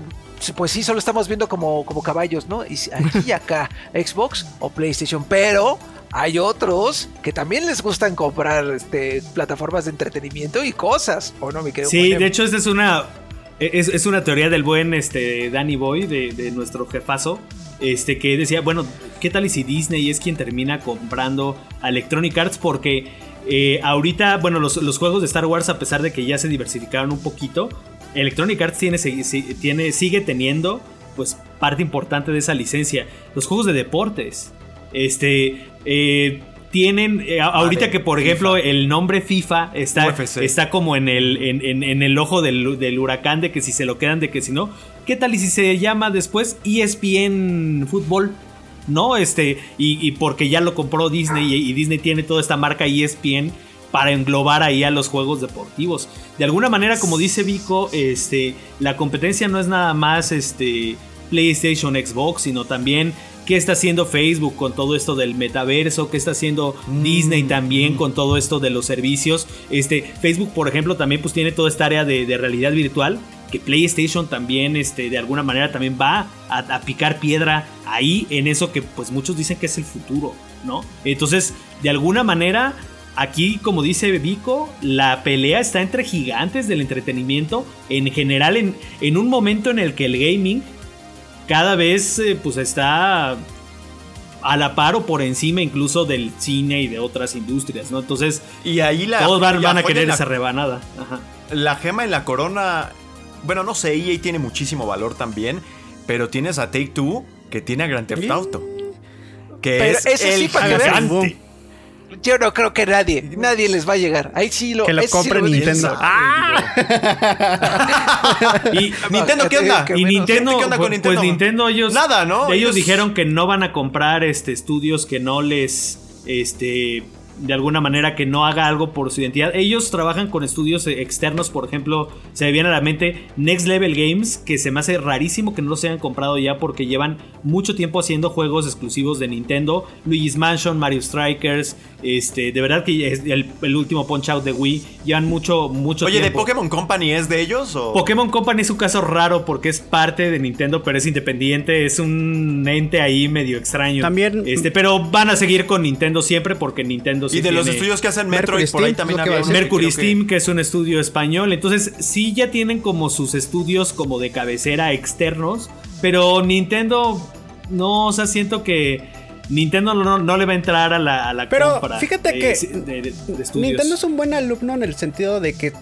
pues sí, solo estamos viendo como, como caballos, ¿no? Y aquí y acá, Xbox o PlayStation, pero hay otros que también les gustan comprar este, plataformas de entretenimiento y cosas, ¿o no, mi querido Sí, de hecho, esta es una Es, es una teoría del buen este, Danny Boy, de, de nuestro jefazo, este, que decía, bueno, ¿qué tal y si Disney es quien termina comprando a Electronic Arts? Porque eh, ahorita, bueno, los, los juegos de Star Wars, a pesar de que ya se diversificaron un poquito, Electronic Arts tiene, tiene, sigue teniendo pues parte importante de esa licencia. Los juegos de deportes. Este. Eh, tienen. eh, a- ahorita que, por FIFA. ejemplo, el nombre FIFA está, UFC. está como en el, en, en- en el ojo del, del huracán de que si se lo quedan, de que si no. ¿Qué tal y si se llama después ESPN Fútbol? ¿No? Este. Y, y porque ya lo compró Disney y, y Disney tiene toda esta marca ESPN para englobar ahí a los juegos deportivos. De alguna manera, como dice Vico, este, la competencia no es nada más este, PlayStation, Xbox, sino también qué está haciendo Facebook con todo esto del metaverso, qué está haciendo Disney también con todo esto de los servicios. Este, Facebook, por ejemplo, también pues tiene toda esta área de, de realidad virtual. Que PlayStation también, este, de alguna manera, también va a, a picar piedra ahí en eso que pues muchos dicen que es el futuro, ¿no? Entonces, de alguna manera, Aquí, como dice Vico, la pelea está entre gigantes del entretenimiento en general, en, en un momento en el que el gaming cada vez eh, pues está a la par o por encima incluso del cine y de otras industrias, ¿no? Entonces, Y ahí la. todos van, a querer la- esa rebanada. Ajá. La gema en la corona. Bueno, no sé, EA tiene muchísimo valor también. Pero tienes a Take Two que tiene a Grand Theft Auto. Que Pero es ese sí, el para que vean. gigante. Yo no creo que nadie, nadie les va a llegar. Ahí sí lo Que lo ese sí compre veo Nintendo. difícil. Y, Nintendo, ¿qué onda? Y. Nintendo, ¿Qué onda con pues, Nintendo? pues Nintendo ellos Nada, ¿no? Ellos, Ellos- dijeron que no van a comprar este estudios que no les este de alguna manera que no haga algo por su identidad. Ellos trabajan con estudios externos, por ejemplo, se me viene a la mente Next Level Games, que se me hace rarísimo que no los hayan comprado ya porque llevan mucho tiempo haciendo juegos exclusivos de Nintendo, Luigi's Mansion, Mario Strikers, este, de verdad que es el, el último Punch Out de Wii llevan mucho mucho Oye, ¿de. Pokémon Company es de ellos? O? Pokémon Company es un caso raro porque es parte de Nintendo, pero es independiente, es un ente ahí medio extraño. También- Este, pero van a seguir con Nintendo siempre porque Nintendo sí y de los estudios que hacen Mercury Metroid, por ahí Steam, también había que Mercury creo que- Steam, que es un estudio español. Entonces, sí ya tienen como sus estudios como de cabecera externos. Pero Nintendo, no, o sea, siento que Nintendo no, no le va a entrar a la, a la Pero compra. fíjate de- que de- de-. Nintendo es un buen alumno en el sentido de que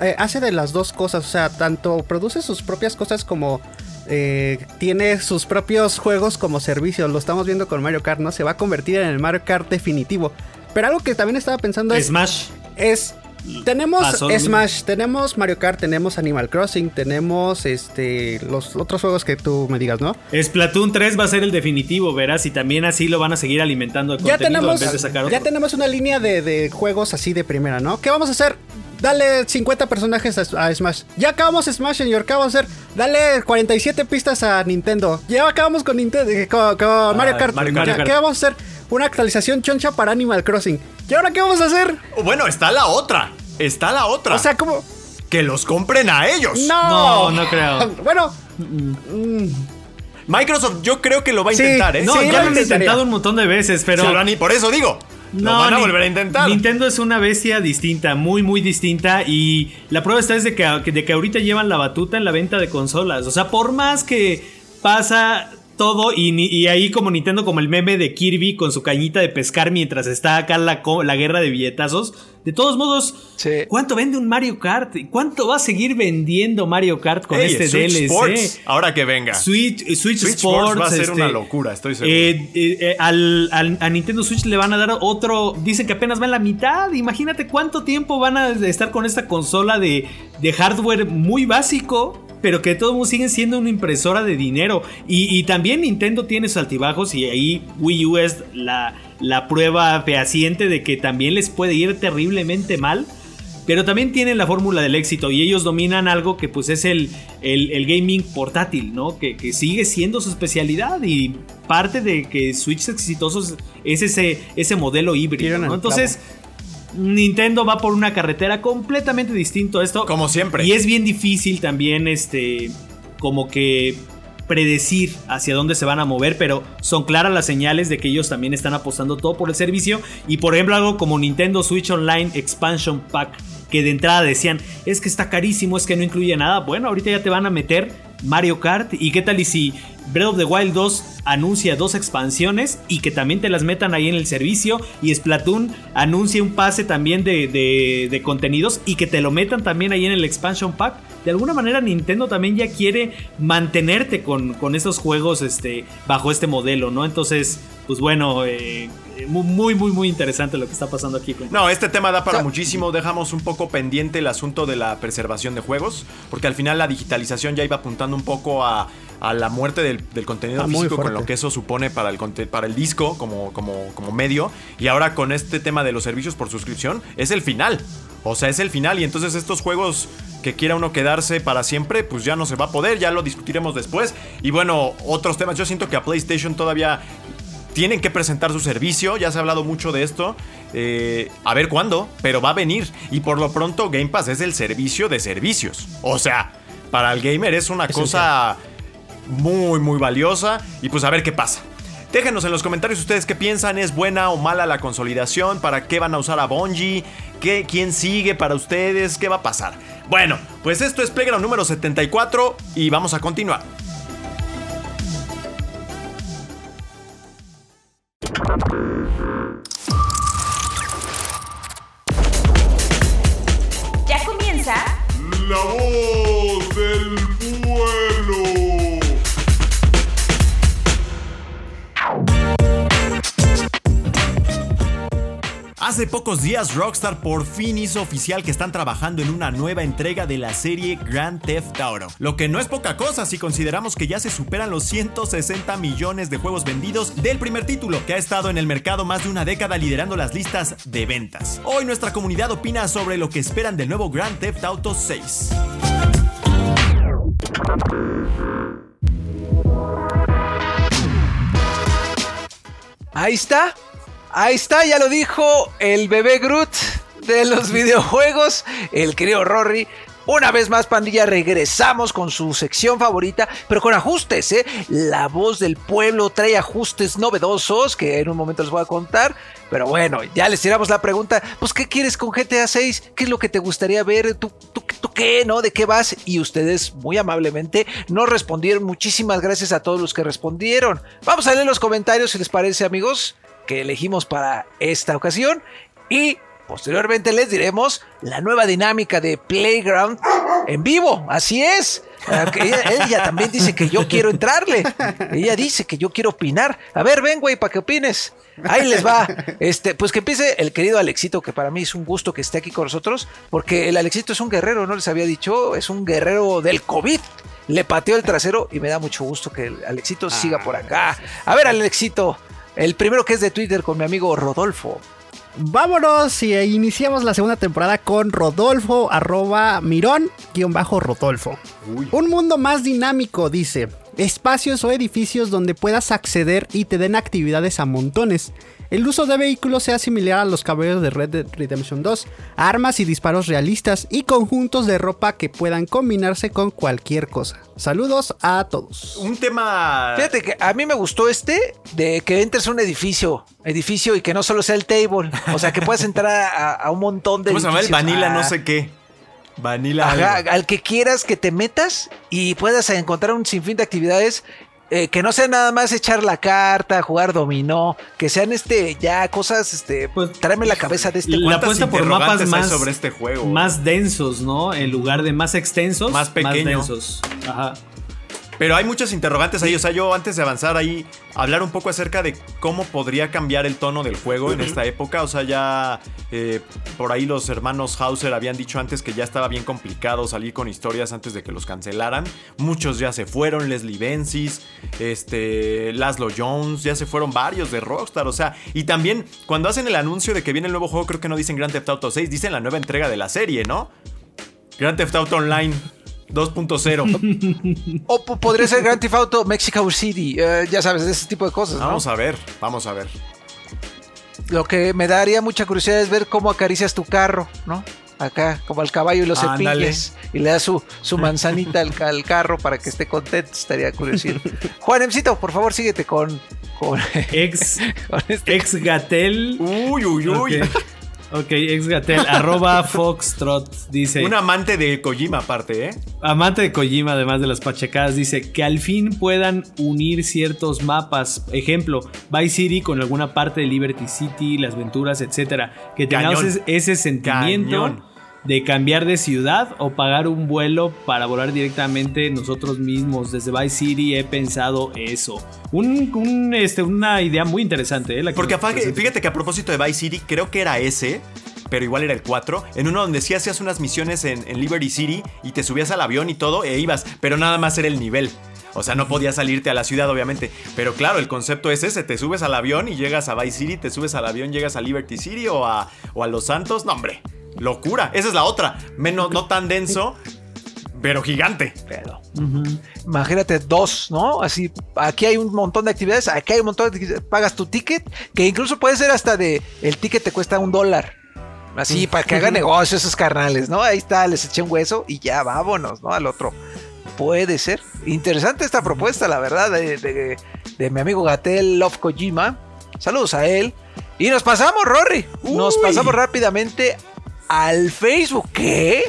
eh, hace de las dos cosas. O sea, tanto produce sus propias cosas como eh, tiene sus propios juegos como servicio. Lo estamos viendo con Mario Kart, ¿no? Se va a convertir en el Mario Kart definitivo. Pero algo que también estaba pensando es... Smash. es tenemos Pasó. Smash, tenemos Mario Kart, tenemos Animal Crossing, tenemos este los otros juegos que tú me digas, ¿no? Splatoon 3 va a ser el definitivo, verás, y también así lo van a seguir alimentando de Ya contenido tenemos, en vez de sacar ya tenemos una línea de, de juegos así de primera, ¿no? ¿Qué vamos a hacer? Dale 50 personajes a, a Smash. Ya acabamos Smash York. ¿Qué vamos a hacer? Dale 47 pistas a Nintendo. Ya acabamos con Nintendo, eh, con, con Mario Kart. Mario Kart. ¿Qué vamos a hacer? Una actualización choncha para Animal Crossing. ¿Y ahora qué vamos a hacer? Bueno, está la otra. Está la otra. O sea, como... que los compren a ellos. No. No, no creo. Bueno, Microsoft, yo creo que lo va a Sí, intentar, ¿eh? No, Sí, ya lo han intentado un montón de veces, pero. Lo han- por eso digo. lo van a Ni- volver a intentar. Nintendo es una bestia distinta, muy, muy distinta. Y la prueba está es de que, de que ahorita llevan la batuta en la venta de consolas. O sea, por más que pasa todo y, ahí como Nintendo, como el meme de Kirby con su cañita de pescar mientras está acá la, la guerra de billetazos. De todos modos, Sí. ¿cuánto vende un Mario Kart? ¿Y ¿Cuánto va a seguir vendiendo Mario Kart con este Switch DLC? Sports, ahora que venga. Switch, Switch, Switch Sports, Sports va a ser este, una locura, estoy seguro. eh, eh, eh, al, al- a Nintendo Switch le van a dar otro. Dicen que apenas va en la mitad. Imagínate cuánto tiempo van a estar con esta consola de, de hardware muy básico. Pero que de todos modos siguen siendo una impresora de dinero. Y, y también Nintendo tiene sus altibajos. Y ahí Wii U es la, la prueba fehaciente de que también les puede ir terriblemente mal. Pero también tienen la fórmula del éxito y ellos dominan algo que pues es el, el, el gaming portátil, ¿no? Que, que sigue siendo su especialidad y parte de que Switch es exitoso es- es ese, ese modelo híbrido, Entonces, Nintendo va por una carretera completamente distinto a esto. Como siempre. Y es bien difícil también, este, como que predecir hacia dónde se van a mover, pero son claras las señales de que ellos también están apostando todo por el servicio. Y por ejemplo, algo como Nintendo Switch Online Expansion Pack, que de entrada decían, es que está carísimo, es que no incluye nada. Bueno, ahorita ya te van a meter Mario Kart. ¿Y qué tal y si Breath of the Wild 2 anuncia dos expansiones y que también te las metan ahí en el servicio? Y Splatoon anuncia un pase también de, de, de contenidos y que te lo metan también ahí en el expansion pack de alguna manera Nintendo también ya quiere mantenerte con, con estos juegos este, bajo este modelo, ¿no? Entonces, pues bueno, eh, muy, muy, muy interesante lo que está pasando aquí. Con... No, este tema da para muchísimo. Dejamos un poco pendiente el asunto de la preservación de juegos, porque al final la digitalización ya iba apuntando un poco a, a la muerte del, del contenido Ah, físico, con lo que eso supone para el, para el disco como, como, como medio. Y ahora con este tema de los servicios por suscripción, es el final. O sea, es el final. Y entonces estos juegos que quiera uno quedarse para siempre, pues ya no se va a poder. Ya lo discutiremos después. Y bueno, otros temas. Yo siento que a PlayStation todavía tienen que presentar su servicio, ya se ha hablado mucho de esto. eh, a ver cuándo, pero va a venir. Y por lo pronto, Game Pass es el servicio de servicios. O sea, para el gamer es una cosa muy, muy valiosa. Y pues a ver qué pasa. Déjenos en los comentarios ustedes qué piensan, es buena o mala la consolidación, para qué van a usar a Bungie, ¿Qué, quién sigue para ustedes, qué va a pasar. Bueno, pues esto es Playground número 74 y vamos a continuar. Ya comienza La voz Hace pocos días Rockstar por fin hizo oficial que están trabajando en una nueva entrega de la serie Grand Theft Auto, lo que no es poca cosa si consideramos que ya se superan los 160 millones de juegos vendidos del primer título, que ha estado en el mercado más de una década liderando las listas de ventas. Hoy nuestra comunidad opina sobre lo que esperan del nuevo Grand Theft Auto 6. Ahí está. Ahí está, ya lo dijo el bebé Groot de los videojuegos, el querido Rory. Una vez más, pandilla, regresamos con su sección favorita, pero con ajustes, ¿eh? La voz del pueblo trae ajustes novedosos que en un momento les voy a contar. Pero bueno, ya les tiramos la pregunta, pues ¿qué quieres con GTA 6? ¿Qué es lo que te gustaría ver? ¿Tú, tú, tú qué, no? ¿De qué vas? Y ustedes muy amablemente nos respondieron. Muchísimas gracias a todos los que respondieron. Vamos a leer los comentarios si les parece, amigos, que elegimos para esta ocasión. Y posteriormente les diremos la nueva dinámica de Playground en vivo. Así es. Ah, Ella, ella también dice que yo quiero entrarle. Ella dice que yo quiero opinar. A ver, ven, güey, para que opines. Ahí les va. Este, pues que empiece el querido Alexito, que para mí es un gusto que esté aquí con nosotros, porque el Alexito es un guerrero, no les había dicho, es un guerrero del COVID. Le pateó el trasero y me da mucho gusto que el Alexito siga por acá. A ver, Alexito, el primero que es de Twitter con mi amigo Rodolfo. Vámonos y iniciamos la segunda temporada con Rodolfo, arroba mirón, guion bajo Rodolfo. Un mundo más dinámico, dice. Espacios o edificios donde puedas acceder y te den actividades a montones. El uso de vehículos sea similar a los caballeros de Red Dead Redemption 2, armas y disparos realistas y conjuntos de ropa que puedan combinarse con cualquier cosa. Saludos a todos. Un tema... Fíjate que a mí me gustó este de que entres a un edificio, edificio y que no solo sea el table, o sea que puedas entrar a, a un montón de ¿Cómo se llama el edificios. Vanilla? No Ah, sé qué. Vanilla. Ajá, al que quieras que te metas y puedas encontrar un sinfín de actividades eh, que no sea nada más echar la carta, jugar dominó, que sean este ya cosas, este, Pues, tráeme la cabeza de este La ¿Cuántas apuesta por mapas más, sobre este juego? más densos, ¿no? En lugar de más extensos, Más pequeño. densos. Ajá. Pero hay muchas interrogantes ahí. O sea, yo antes de avanzar ahí, hablar un poco acerca de cómo podría cambiar el tono del juego en esta época. O sea, ya eh, por ahí los hermanos Hauser habían dicho antes que ya estaba bien complicado salir con historias antes de que los cancelaran. Muchos ya se fueron, Leslie Benzies, este, Laszlo Jones, ya se fueron varios de Rockstar. O sea, y también cuando hacen el anuncio de que viene el nuevo juego, creo que no dicen Grand Theft Auto 6, dicen la nueva entrega de la serie, ¿no? Grand Theft Auto Online 2.0. O po- podría ser Grand Theft Auto Mexico City, eh, ya sabes, ese tipo de cosas. ¿no? Vamos a ver, vamos a ver. Lo que me daría mucha curiosidad es ver cómo acaricias tu carro, ¿no? acá, como al caballo y los cepillas, y le da su, su manzanita al, al carro para que esté contento, estaría curioso. Juan Emcito, por favor, síguete con, con, Ex, con este. ex Gatel. Uy, uy, uy. Ok, ex Gatel, arroba Foxtrot, dice. Un amante de Kojima aparte, ¿eh? Amante de Kojima, además de las pachecadas, dice que al fin puedan unir ciertos mapas. Ejemplo, Vice City con alguna parte de Liberty City, las Venturas, etcétera. Que tengamos Cañón. ese, ese sentimiento Cañón. De cambiar de ciudad o pagar un vuelo para volar directamente nosotros mismos. Desde Vice City he pensado eso. Un, un, este, una idea muy interesante, ¿eh? la que Porque fíjate que a propósito de Vice City, creo que era ese, pero igual era el 4, en uno donde sí hacías unas misiones en, en Liberty City y te subías al avión y todo e ibas, pero nada más era el nivel. O sea, no podías salirte a la ciudad, obviamente. Pero claro, el concepto es ese: te subes al avión y llegas a Vice City, te subes al avión, llegas a Liberty City o a, o a Los Santos. No, hombre, locura. Esa es la otra. Menos, no tan denso, pero gigante. Pero, imagínate dos, ¿no? Así, aquí hay un montón de actividades, aquí hay un montón de actividades, pagas tu ticket, que incluso puede ser hasta de, el ticket te cuesta un dólar. Así, para que hagan negocio esos carnales, ¿no? Ahí está, les eché un hueso y ya vámonos, ¿no? Al otro. Puede ser. Interesante esta propuesta, la verdad, de, de- de mi amigo Gatel Love Kojima. Saludos a él. Y nos pasamos, Rory. Nos pasamos rápidamente al Facebook. ¿Qué?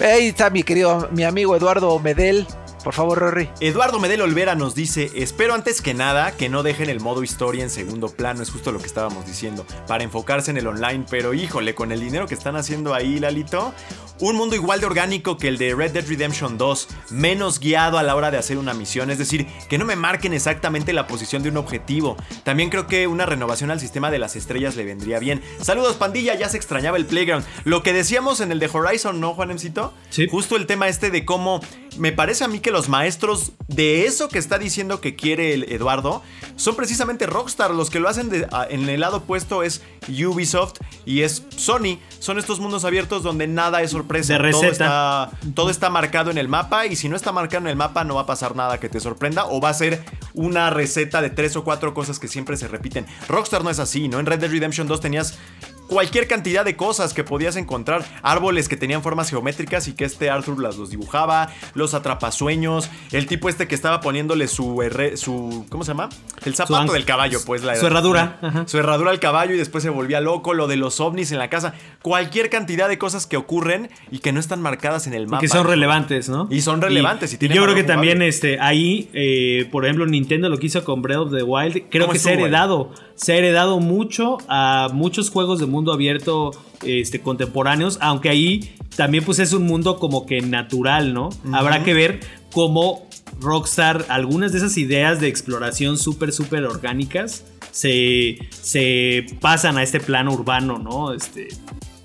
Ahí está mi querido, mi amigo Eduardo Medel. Por favor, Rory. Eduardo Medel Olvera nos dice, espero antes que nada que no dejen el modo historia en segundo plano, es justo lo que estábamos diciendo, para enfocarse en el online, pero híjole, con el dinero que están haciendo ahí, Lalito, un mundo igual de orgánico que el de Red Dead Redemption 2, menos guiado a la hora de hacer una misión, es decir, que no me marquen exactamente la posición de un objetivo. También creo que una renovación al sistema de las estrellas le vendría bien. Saludos pandilla, ya se extrañaba el playground. Lo que decíamos en el de Horizon, ¿no, Juanemcito? Sí. Justo el tema este de cómo me parece a mí que los maestros de eso que está diciendo que quiere el Eduardo son precisamente Rockstar. Los que lo hacen de- a- en el lado opuesto es Ubisoft y es Sony. Son estos mundos abiertos donde nada es sorpresa. De Todo está, todo está marcado en el mapa y si no está marcado en el mapa no va a pasar nada que te sorprenda o va a ser una receta de tres o cuatro cosas que siempre se repiten. Rockstar no es así, ¿no? En Red Dead Redemption 2 tenías cualquier cantidad de cosas que podías encontrar. Árboles que tenían formas geométricas y que este Arthur las los dibujaba. Los atrapasueños. El tipo este que estaba poniéndole su, herre- su ¿cómo se llama? El zapato del caballo, pues. La, su herradura, ajá. Su herradura al caballo y después se volvía loco. Lo de los ovnis en la casa. Cualquier cantidad de cosas que ocurren y que no están marcadas en el mapa. que son relevantes, ¿no? Y son relevantes y tienen yo creo que también este, ahí, eh, por ejemplo, Nintendo lo que hizo con Breath of the Wild, creo ¿Cómo que se ha heredado, se ha heredado mucho a muchos juegos de mundo abierto este, contemporáneos, aunque ahí también pues es un mundo como que natural, ¿no? Habrá que ver cómo Rockstar, algunas de esas ideas de exploración súper, súper orgánicas, se, se pasan a este plano urbano, ¿no? Este,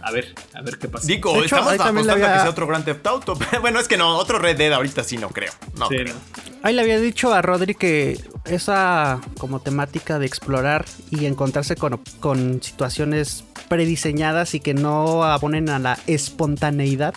a ver, a ver qué pasa. Digo, hecho, estamos apostando le a que había- sea otro Grand Theft Auto. bueno, es que no, otro Red Dead ahorita sí no creo. No Sí, creo. ¿no? Ahí le había dicho a Rodri que esa como temática de explorar y encontrarse con, con situaciones prediseñadas y que no abonen a la espontaneidad.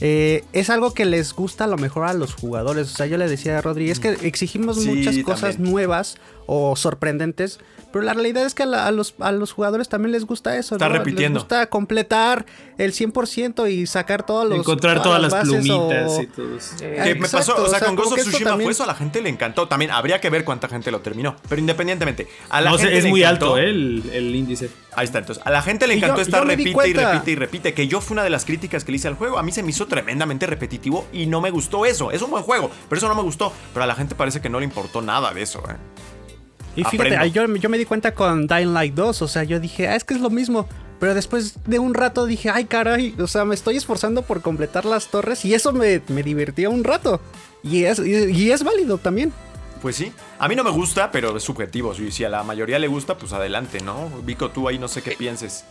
eh, es algo que les gusta a lo mejor a los jugadores. O sea, yo le decía a Rodri, es que exigimos Sí, muchas cosas también. nuevas o sorprendentes, pero la realidad es que a, la- a los, a los jugadores también les gusta eso. Está ¿no? repitiendo. Les gusta completar el 100% y sacar todos los... Encontrar todas las bases plumitas o- y todo eso. Eh, Que me pasó, o sea, con Ghost of Tsushima también- fue eso, a la gente le encantó. También habría que ver cuánta gente lo terminó. Pero independientemente, a la No gente es le muy encantó. alto ¿eh? el, el índice. Ahí está, entonces. A la gente le yo- encantó estar yo repite y repite y repite. Que yo fue una de las críticas que le hice al juego. A mí se me hizo tremendamente repetitivo y no me gustó eso. Es un buen juego, pero eso no me gustó. Pero a la gente parece que no le importó nada de eso, ¿eh? Y fíjate, yo, yo me di cuenta con Dying Light 2, o sea, yo dije, ah, es que es lo mismo. Pero después de un rato dije, ay, caray, o sea, me estoy esforzando por completar las torres y eso me, me divertía un rato. Y es, y, y es válido también. Pues sí. A mí no me gusta, pero es subjetivo. Si si a la mayoría le gusta, pues adelante, ¿no? Vico, tú ahí no sé qué pienses.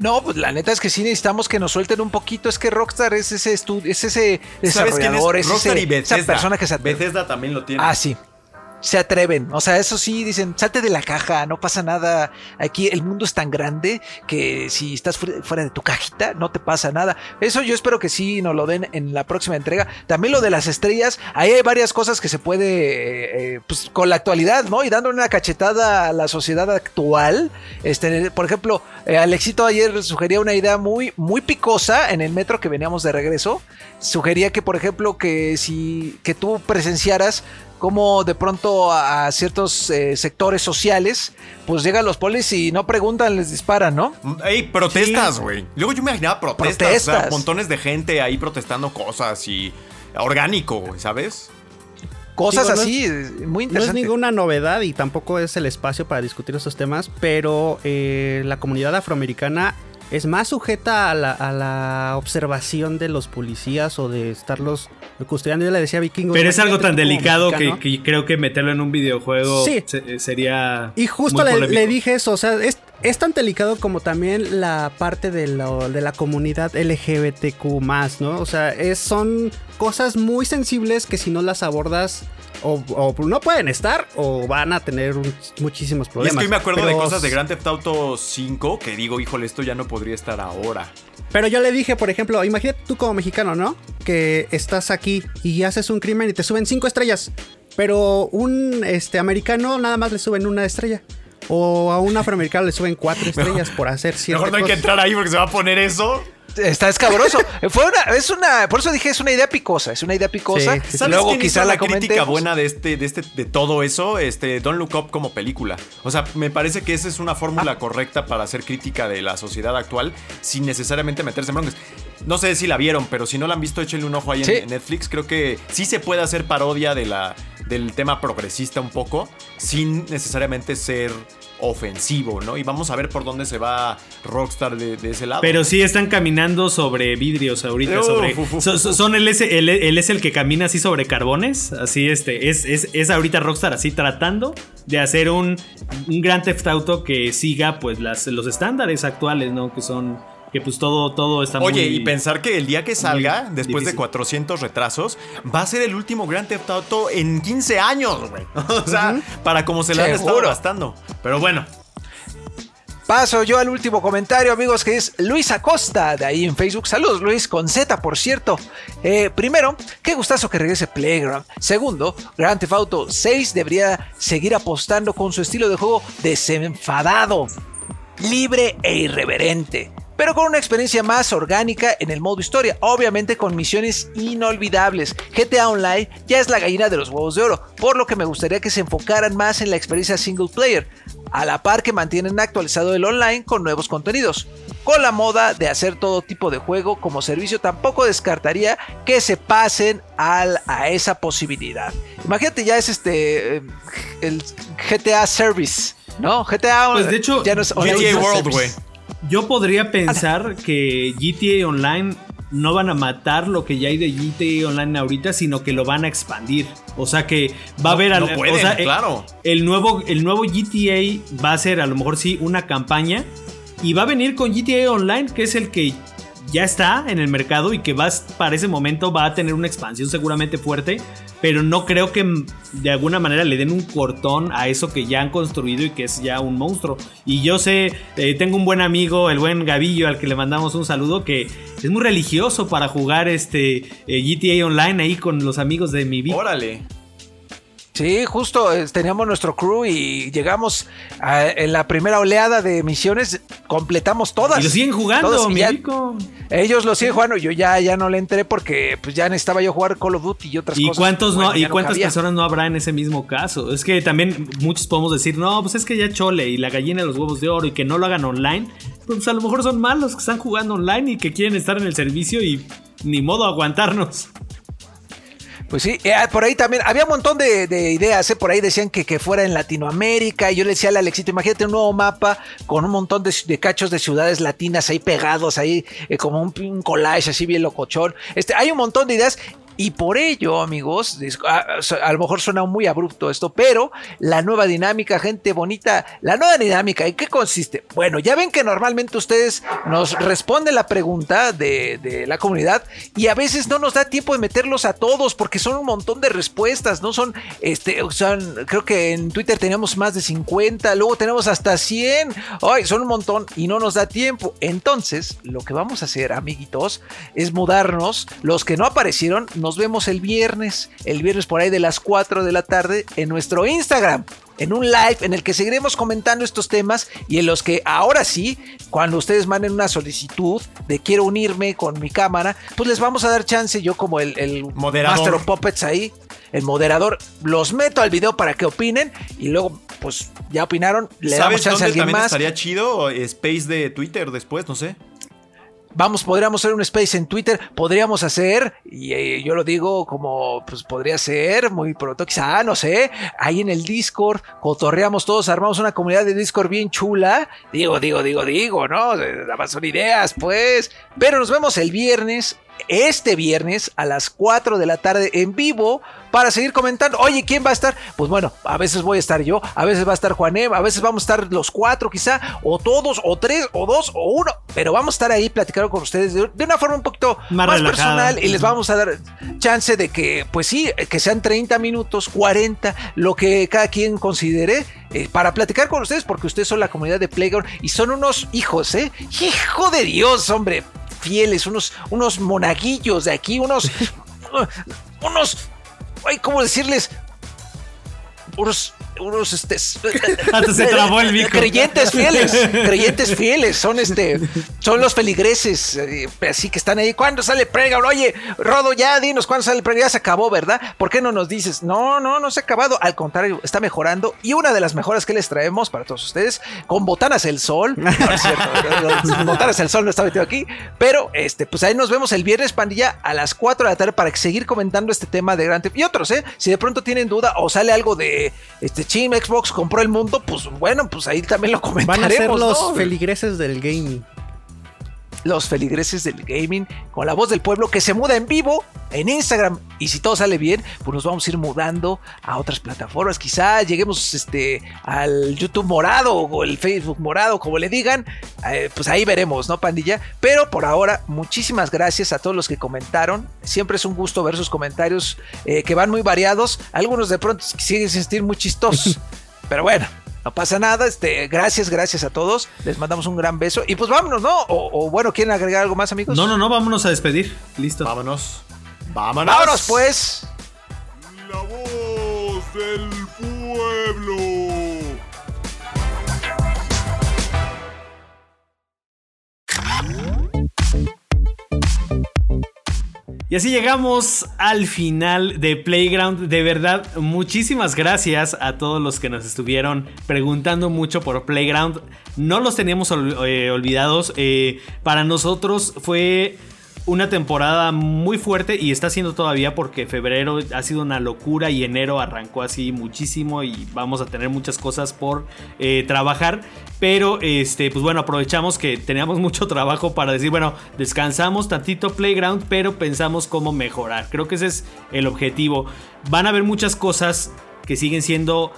No, pues la neta es que sí necesitamos que nos suelten un poquito. Es que Rockstar es ese estudio, es ese ¿Sabes quién es? desarrollador, es, Rockstar ese- y Bethesda. esa persona que se Bethesda también lo tiene. Ah, sí. Se atreven. O sea, eso sí, dicen, salte de la caja, no pasa nada. Aquí el mundo es tan grande que si estás fuera de tu cajita, no te pasa nada. Eso yo espero que sí nos lo den en la próxima entrega. También lo de las estrellas, ahí hay varias cosas que se puede, eh, eh, pues con la actualidad, ¿no? Y dándole una cachetada a la sociedad actual. Este, por ejemplo, eh, Alexito ayer sugería una idea muy, muy picosa en el metro que veníamos de regreso. Sugería que, por ejemplo, que si que tú presenciaras como de pronto a ciertos eh, sectores sociales, pues llegan los polis y no preguntan, les disparan, ¿no? Ey, protestas, güey. Luego yo me imaginaba protestas, Protestas. o sea, montones de gente ahí protestando cosas y orgánico, güey, ¿sabes? Cosas Digo, no así, muy No es interesante. ninguna novedad y tampoco es el espacio para discutir esos temas, pero eh, la comunidad afroamericana es más sujeta a la, a la observación de los policías o de estarlos custodiando. Yo le decía a Vikingo. Pero es algo tan delicado que, creo que meterlo en un videojuego Sí. se- sería. Y justo muy le, polémico. le dije eso, o sea, es, es tan delicado como también la parte de, lo- de la comunidad LGBTQ ¿no? O sea, es, son cosas muy sensibles que si no las abordas o, o no pueden estar o van a tener un- muchísimos Y es problemas. que hoy me acuerdo de cosas de Grand Theft Auto 5 que digo, híjole, esto ya no podría estar ahora. Pero yo le dije, por ejemplo, imagínate tú como mexicano, ¿no? Que estás aquí y haces un crimen y te suben cinco estrellas. Pero un este, americano nada más le suben una estrella. O a un afroamericano le suben cuatro estrellas por hacer ciertas Mejor no hay que entrar ahí porque se va a poner eso. Está escabroso. Fue una, es una, por eso dije, es una idea picosa, es una idea picosa. Sí, sí, ¿Sabes Luego quién quizá hizo la la crítica buena de este, de este, de todo eso? Este, Don't Look Up como película. O sea, me parece que esa es una fórmula Ah. correcta para hacer crítica de la sociedad actual sin necesariamente meterse en broncas. No sé si la vieron, pero si no la han visto, échenle un ojo ahí Sí. en, Netflix. Creo que sí se puede hacer parodia de la, del tema progresista un poco, sin necesariamente ser ofensivo, ¿no? Y vamos a ver por dónde se va Rockstar de, de ese lado. Pero sí están caminando sobre vidrios ahorita. Sobre, so- so- son él es, él, él es el que camina así sobre carbones. Así este. Es, es, es ahorita Rockstar así tratando de hacer un, un Grand Theft Auto que siga pues las, los estándares actuales, ¿no? Que son. Que pues todo, todo está Oye, muy. y pensar que el día que salga, después de difícil. 400 retrasos, va a ser el último Grand Theft Auto en 15 años, güey. O sea, para como se le han estado gastando. Pero bueno, Paso yo al último comentario, amigos, que es Luis Acosta, de ahí en Facebook. Saludos, Luis, con Z, por cierto. Eh, primero, qué gustazo que regrese Playground. Segundo, Grand Theft Auto 6 debería seguir apostando con su estilo de juego desenfadado, libre e irreverente. Pero con una experiencia más orgánica en el modo historia, obviamente con misiones inolvidables. GTA Online ya es la gallina de los huevos de oro, por lo que me gustaría que se enfocaran más en la experiencia single player, a la par que mantienen actualizado el online con nuevos contenidos. Con la moda de hacer todo tipo de juego como servicio, tampoco descartaría que se pasen al- a esa posibilidad. Imagínate, ya es este eh, el GTA Service, ¿no? GTA Pues, de hecho, ya no es GTA World, güey. Yo podría pensar que GTA Online no van a matar lo que ya hay de GTA Online ahorita, sino que lo van a expandir. O sea que va a haber no al- pueden, o sea, eh, claro. El nuevo, el nuevo GTA va a ser a lo mejor sí una campaña. Y va a venir con GTA Online, que es el que ya está en el mercado y que va, para ese momento va a tener una expansión seguramente fuerte. Pero no creo que de alguna manera le den un cortón a eso que ya han construido y que es ya un monstruo. Y yo sé, eh, tengo un buen amigo, el buen Gavillo, al que le mandamos un saludo, que es muy religioso para jugar este eh, GTA Online ahí con los amigos de mi vida. Órale. Sí, justo eh, teníamos nuestro crew y llegamos a- en la primera oleada de misiones, completamos todas. Y lo siguen jugando, Todas, ya-. Ellos lo siguen jugando, yo ya, ya no le entré porque pues ya necesitaba yo jugar Call of Duty y otras ¿Y cosas. cuántos Bueno, no, y cuántas personas no habrá en ese mismo caso? Es que también muchos podemos decir, no, pues es que ya chole y la gallina de los huevos de oro y que no lo hagan online. Pues a lo mejor son malos que están jugando online y que quieren estar en el servicio y ni modo aguantarnos. Pues sí, eh, por ahí también había un montón de, de ideas, eh, por ahí decían que, fuera en Latinoamérica, y yo le decía al Alexito, imagínate un nuevo mapa con un montón de, de cachos de ciudades latinas ahí pegados, ahí eh, como un, un collage así bien locochón. Este, hay un montón de ideas. Y por ello, amigos, dis- a, lo mejor suena muy abrupto esto, pero la nueva dinámica, gente bonita, la nueva dinámica, ¿en qué consiste? Bueno, ya ven que normalmente ustedes nos responden la pregunta de, la comunidad y a veces no nos da tiempo de meterlos a todos porque son un montón de respuestas, ¿no? Son, este, son, creo que en Twitter teníamos más de 50, luego tenemos hasta 100, ay, son un montón y no nos da tiempo. Entonces, lo que vamos a hacer, amiguitos, es mudarnos. Los que no aparecieron, nos vemos el viernes, el viernes por ahí de las 4 de la tarde en nuestro Instagram. En un live en el que seguiremos comentando estos temas y en los que ahora sí, cuando ustedes manden una solicitud de quiero unirme con mi cámara, pues les vamos a dar chance yo como el, el Moderador. Master of Puppets ahí, el moderador, los meto al video para que opinen y luego pues ya opinaron, le damos ¿Sabes chance dónde a alguien también más. estaría chido? Space de Twitter después, no sé. Vamos, podríamos hacer un space en Twitter, podríamos hacer, y eh, yo lo digo como, pues podría ser muy pronto, quizá, no sé, ahí en el Discord, cotorreamos todos, armamos una comunidad de Discord bien chula, digo, digo, digo, digo, ¿no? Nada más son ideas, pues, pero nos vemos el viernes, este viernes a las 4 de la tarde en vivo para seguir comentando. Oye, ¿quién va a estar? Pues bueno, a veces voy a estar yo, a veces va a estar Juanem, a veces vamos a estar los cuatro quizá, o todos, o tres, o dos, o uno, pero vamos a estar ahí platicando con ustedes de, de una forma un poquito Más personal y les vamos a dar chance de que, pues sí, que sean 30 minutos, 40, lo que cada quien considere. eh, para platicar con ustedes, porque ustedes son la comunidad de Playground y son unos hijos, ¿eh? Hijo de Dios, hombre, unos, unos monaguillos de aquí, unos, unos, ay, ¿cómo decirles? Unos, unos, este, Hasta se trabó el bico. creyentes fieles, creyentes fieles, son este, son los feligreses, eh, así que están ahí. ¿Cuándo sale Playground? Oye, Rodo, ya dinos cuándo sale Playground, ya se acabó, ¿verdad? ¿Por qué no nos dices? No, no, no se ha acabado. Al contrario, está mejorando. Y una de las mejoras que les traemos para todos ustedes, con Botanas el Sol, no, no es cierto, Botanas el Sol no está metido aquí, pero este, pues ahí nos vemos el viernes, pandilla, a las 4 de la tarde para seguir comentando este tema de Grand Theft y otros, ¿eh? Si de pronto tienen duda o sale algo de este Chim Xbox compró el mundo, pues bueno, pues ahí también lo Van a comentaremos. ser los ¿no? feligreses del gaming. Los feligreses del gaming con la voz del pueblo que se muda en vivo en Instagram. Y si todo sale bien pues nos vamos a ir mudando a otras plataformas. Quizá lleguemos este al YouTube morado o el Facebook morado como le digan. Eh, pues ahí veremos no pandilla pero por ahora muchísimas gracias a todos los que comentaron. Siempre es un gusto ver sus comentarios eh, que van muy variados. Algunos de pronto siguen sin sentir muy chistosos pero bueno no pasa nada, este, gracias, gracias a todos. Les mandamos un gran beso. Y pues vámonos, ¿no? O, o bueno, ¿quieren agregar algo más, amigos? No, no, no, vámonos a despedir. Listo. Vámonos. Vámonos. Vámonos, pues. La voz del pueblo. Y así llegamos al final de Playground. De verdad, muchísimas gracias a todos los que nos estuvieron preguntando mucho por Playground. No los teníamos eh, olvidados. Eh, para nosotros fue una temporada muy fuerte y está siendo todavía porque febrero ha sido una locura y enero arrancó así muchísimo y vamos a tener muchas cosas por eh, trabajar. Pero este, pues bueno, aprovechamos que teníamos mucho trabajo para decir, bueno, descansamos tantito Playground, pero pensamos cómo mejorar. Creo que ese es el objetivo. Van a haber muchas cosas que siguen siendo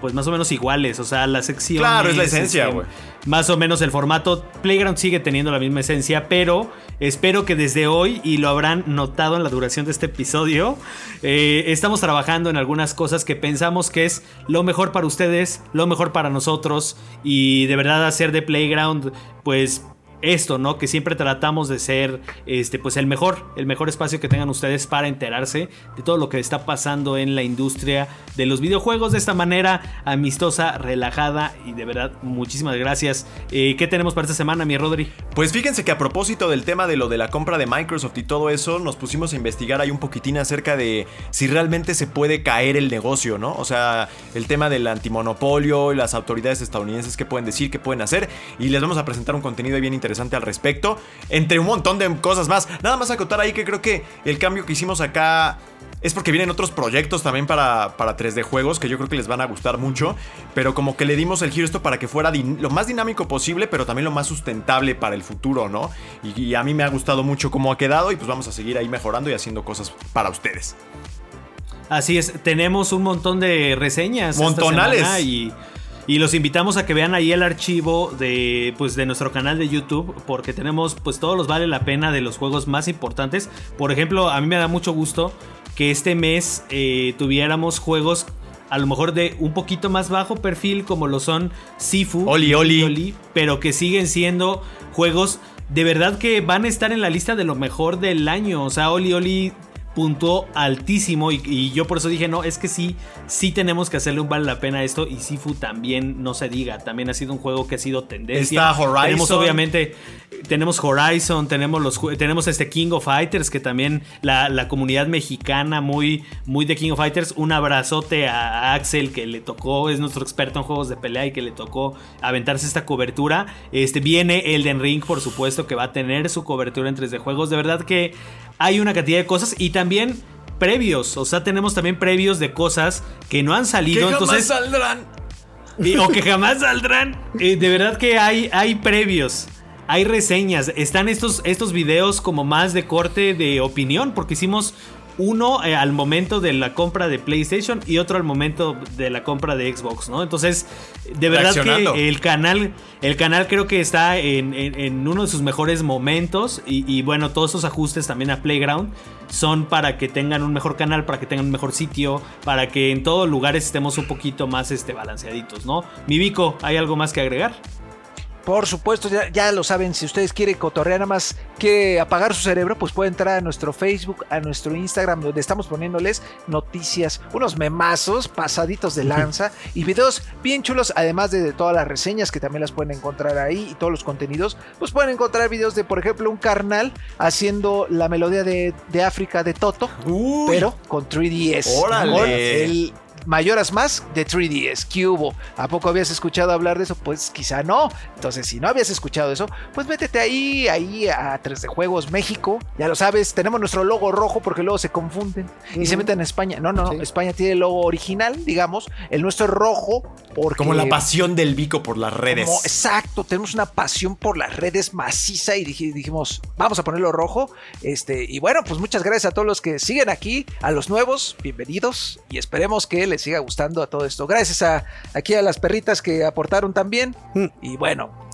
pues más o menos iguales, o sea, la sección Claro, es la esencia, güey. más o menos el formato Playground sigue teniendo la misma esencia, pero espero que desde hoy, y lo habrán notado en la duración de este episodio, eh, estamos trabajando en algunas cosas que pensamos que es lo mejor para ustedes, lo mejor para nosotros, y de verdad hacer de Playground, pues esto, ¿no? Que siempre tratamos de ser este pues el mejor, el mejor espacio que tengan ustedes para enterarse de todo lo que está pasando en la industria de los videojuegos de esta manera amistosa, relajada y de verdad muchísimas gracias. Eh, ¿Qué tenemos para esta semana, mi Rodri? Pues fíjense que a propósito del tema de lo de la compra de Microsoft y todo eso, nos pusimos a investigar ahí un poquitín acerca de si realmente se puede caer el negocio, ¿no? O sea, el tema del antimonopolio y las autoridades estadounidenses qué pueden decir, qué pueden hacer. Y les vamos a presentar un contenido bien interesante interesante al respecto. Entre un montón de cosas más. Nada más acotar ahí que creo que el cambio que hicimos acá es porque vienen otros proyectos también para, para 3D juegos que yo creo que les van a gustar mucho. Pero como que le dimos el giro esto para que fuera lo más dinámico posible, pero también lo más sustentable para el futuro, ¿no? Y, y a mí me ha gustado mucho cómo ha quedado y pues vamos a seguir ahí mejorando y haciendo cosas para ustedes. Así es, tenemos un montón de reseñas. Montonales. Y, y los invitamos a que vean ahí el archivo de, pues, de nuestro canal de YouTube, porque tenemos pues todos los vale la pena de los juegos más importantes. Por ejemplo, a mí me da mucho gusto que este mes eh, tuviéramos juegos a lo mejor de un poquito más bajo perfil, como lo son Sifu, Oli, y Oli. pero que siguen siendo juegos de verdad que van a estar en la lista de lo mejor del año. O sea, Oli Oli puntuó altísimo y, y yo por eso dije, no, es que sí, sí tenemos que hacerle un vale la pena a esto y Sifu también, no se diga, también ha sido un juego que ha sido tendencia. Está Horizon. Tenemos obviamente, tenemos Horizon, tenemos los tenemos este King of Fighters que también la, la comunidad mexicana muy, muy de King of Fighters, un abrazote a Axel que le tocó, es nuestro experto en juegos de pelea y que le tocó aventarse esta cobertura. Este viene Elden Ring, por supuesto, que va a tener su cobertura en 3D juegos. De verdad que hay una cantidad de cosas y también previos, o sea, tenemos también previos de cosas que no han salido, entonces saldrán. y- o que jamás saldrán. Eh, de verdad que hay, hay previos. Hay reseñas. Están estos, estos videos como más de corte de opinión. Porque hicimos uno eh, al momento de la compra de PlayStation y otro al momento de la compra de Xbox, ¿no? Entonces, de verdad que el canal, el canal creo que está en, en- en uno de sus mejores momentos. Y, y bueno, todos esos ajustes también a Playground son para que tengan un mejor canal, para que tengan un mejor sitio, para que en todos lugares estemos un poquito más este, balanceaditos, ¿no? Mi Vico, ¿hay algo más que agregar? Por supuesto, ya, ya lo saben, si ustedes quieren cotorrear, nada más quiere apagar su cerebro, pues puede entrar a nuestro Facebook, a nuestro Instagram, donde estamos poniéndoles noticias, unos memazos pasaditos de lanza y videos bien chulos, además de, de todas las reseñas que también las pueden encontrar ahí y todos los contenidos, pues pueden encontrar videos de, por ejemplo, un carnal haciendo la melodía de, de África de Toto, Uy. pero con 3DS. Órale. Con el Mayoras más de 3DS. ¿Qué hubo? ¿A poco habías escuchado hablar de eso? Pues quizá no. Entonces, si no habías escuchado eso, pues métete ahí, ahí a 3D Juegos México. Ya lo sabes, tenemos nuestro logo rojo porque luego se confunden y se meten a España. No, no, no. Sí. España tiene el logo original, digamos. El nuestro es rojo porque. Como la pasión del Vico por las redes. Como- exacto, tenemos una pasión por las redes maciza y dij- dijimos, vamos a ponerlo rojo. Este, y bueno, pues muchas gracias a todos los que siguen aquí, a los nuevos, bienvenidos y esperemos que les siga gustando a todo esto. Gracias a aquí a las perritas que aportaron también. Mm. Y bueno,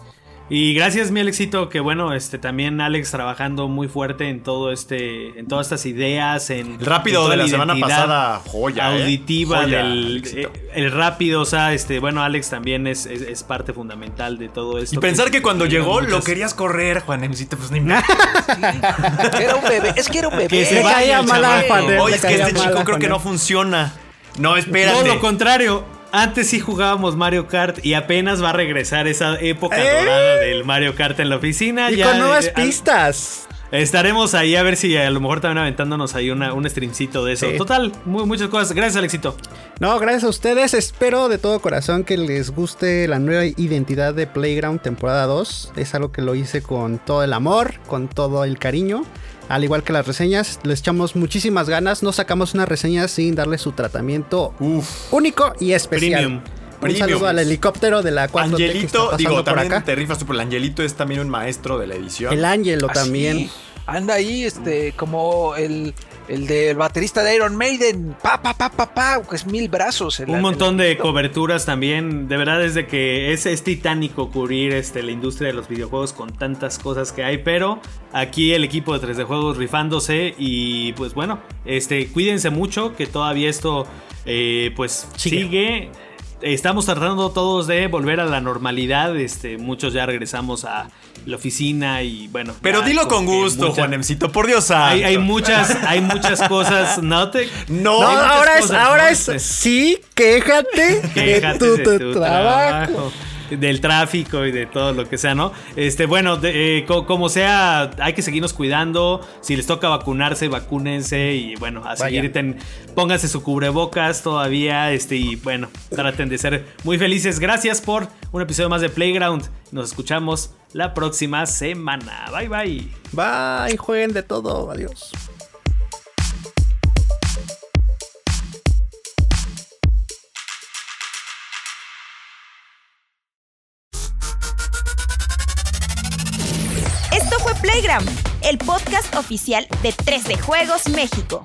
Y gracias, mi Alexito, que bueno, este también Alex trabajando muy fuerte en todo este, en todas estas ideas, en El rápido en de la semana pasada, joya. ¿eh? auditiva Joya, del eh, el rápido, o sea, este, bueno, Alex también es, es, es parte fundamental de todo esto. Y pensar que cuando llegó lo querías correr, Juan Emcito, pues ni me... era un bebé, es que era un bebé. Que se vaya caía el mal a chamaco. Juan, eh, Oye, es que este chico creo que no funciona. No, Todo espérate. lo contrario. Antes sí jugábamos Mario Kart y apenas va a regresar esa época ¿Eh? dorada del Mario Kart en la oficina. Y Ya, con nuevas eh, pistas. Estaremos ahí a ver si a lo mejor también aventándonos ahí una, un streamcito de eso. Sí. Total, muy, muchas cosas. Gracias, Alexito. No, gracias a ustedes. Espero de todo corazón que les guste la nueva identidad de Playground temporada 2. Es algo que lo hice con todo el amor, con todo el cariño. Al igual que las reseñas, les echamos muchísimas ganas. No sacamos una reseña sin darle su tratamiento Uf. único y especial. Premium. Un Premium. saludo al helicóptero de la 4T que está Angelito, pasando digo, por también acá. te rifas tú, pero el Angelito es también un maestro de la edición. El Ángelo Así, también. Anda ahí, este, como el, el del baterista de Iron Maiden. Pa, pa, pa, pa, pa, es mil brazos. el- Un montón de el- coberturas también. De verdad es de que es, es titánico cubrir este, la industria de los videojuegos con tantas cosas que hay. Pero aquí el equipo de 3D Juegos rifándose. Y pues bueno, este, cuídense mucho que todavía esto eh, pues Sigue. sigue. Estamos tratando todos de volver a la normalidad. Este, muchos ya regresamos a la oficina y bueno. Pero ya dilo con gusto, mucha- Juan Emcito, por Dios. Hay, hay muchas, hay muchas cosas. No te. No, ahora es, ahora es sí, quéjate, Quéjate de tu, de tu tu trabajo. trabajo. del tráfico y de todo lo que sea, ¿no? Este, bueno, de- eh, co- como sea, hay que seguirnos cuidando. Si les toca vacunarse, vacúnense y bueno, a Vaya. seguir, ten- pónganse su cubrebocas todavía, este, y bueno, traten de ser muy felices. Gracias por un episodio más de Playground. Nos escuchamos la próxima semana. Bye bye. Bye, jueguen de todo. Adiós. Esto fue Playground, el podcast oficial de 3D Juegos México.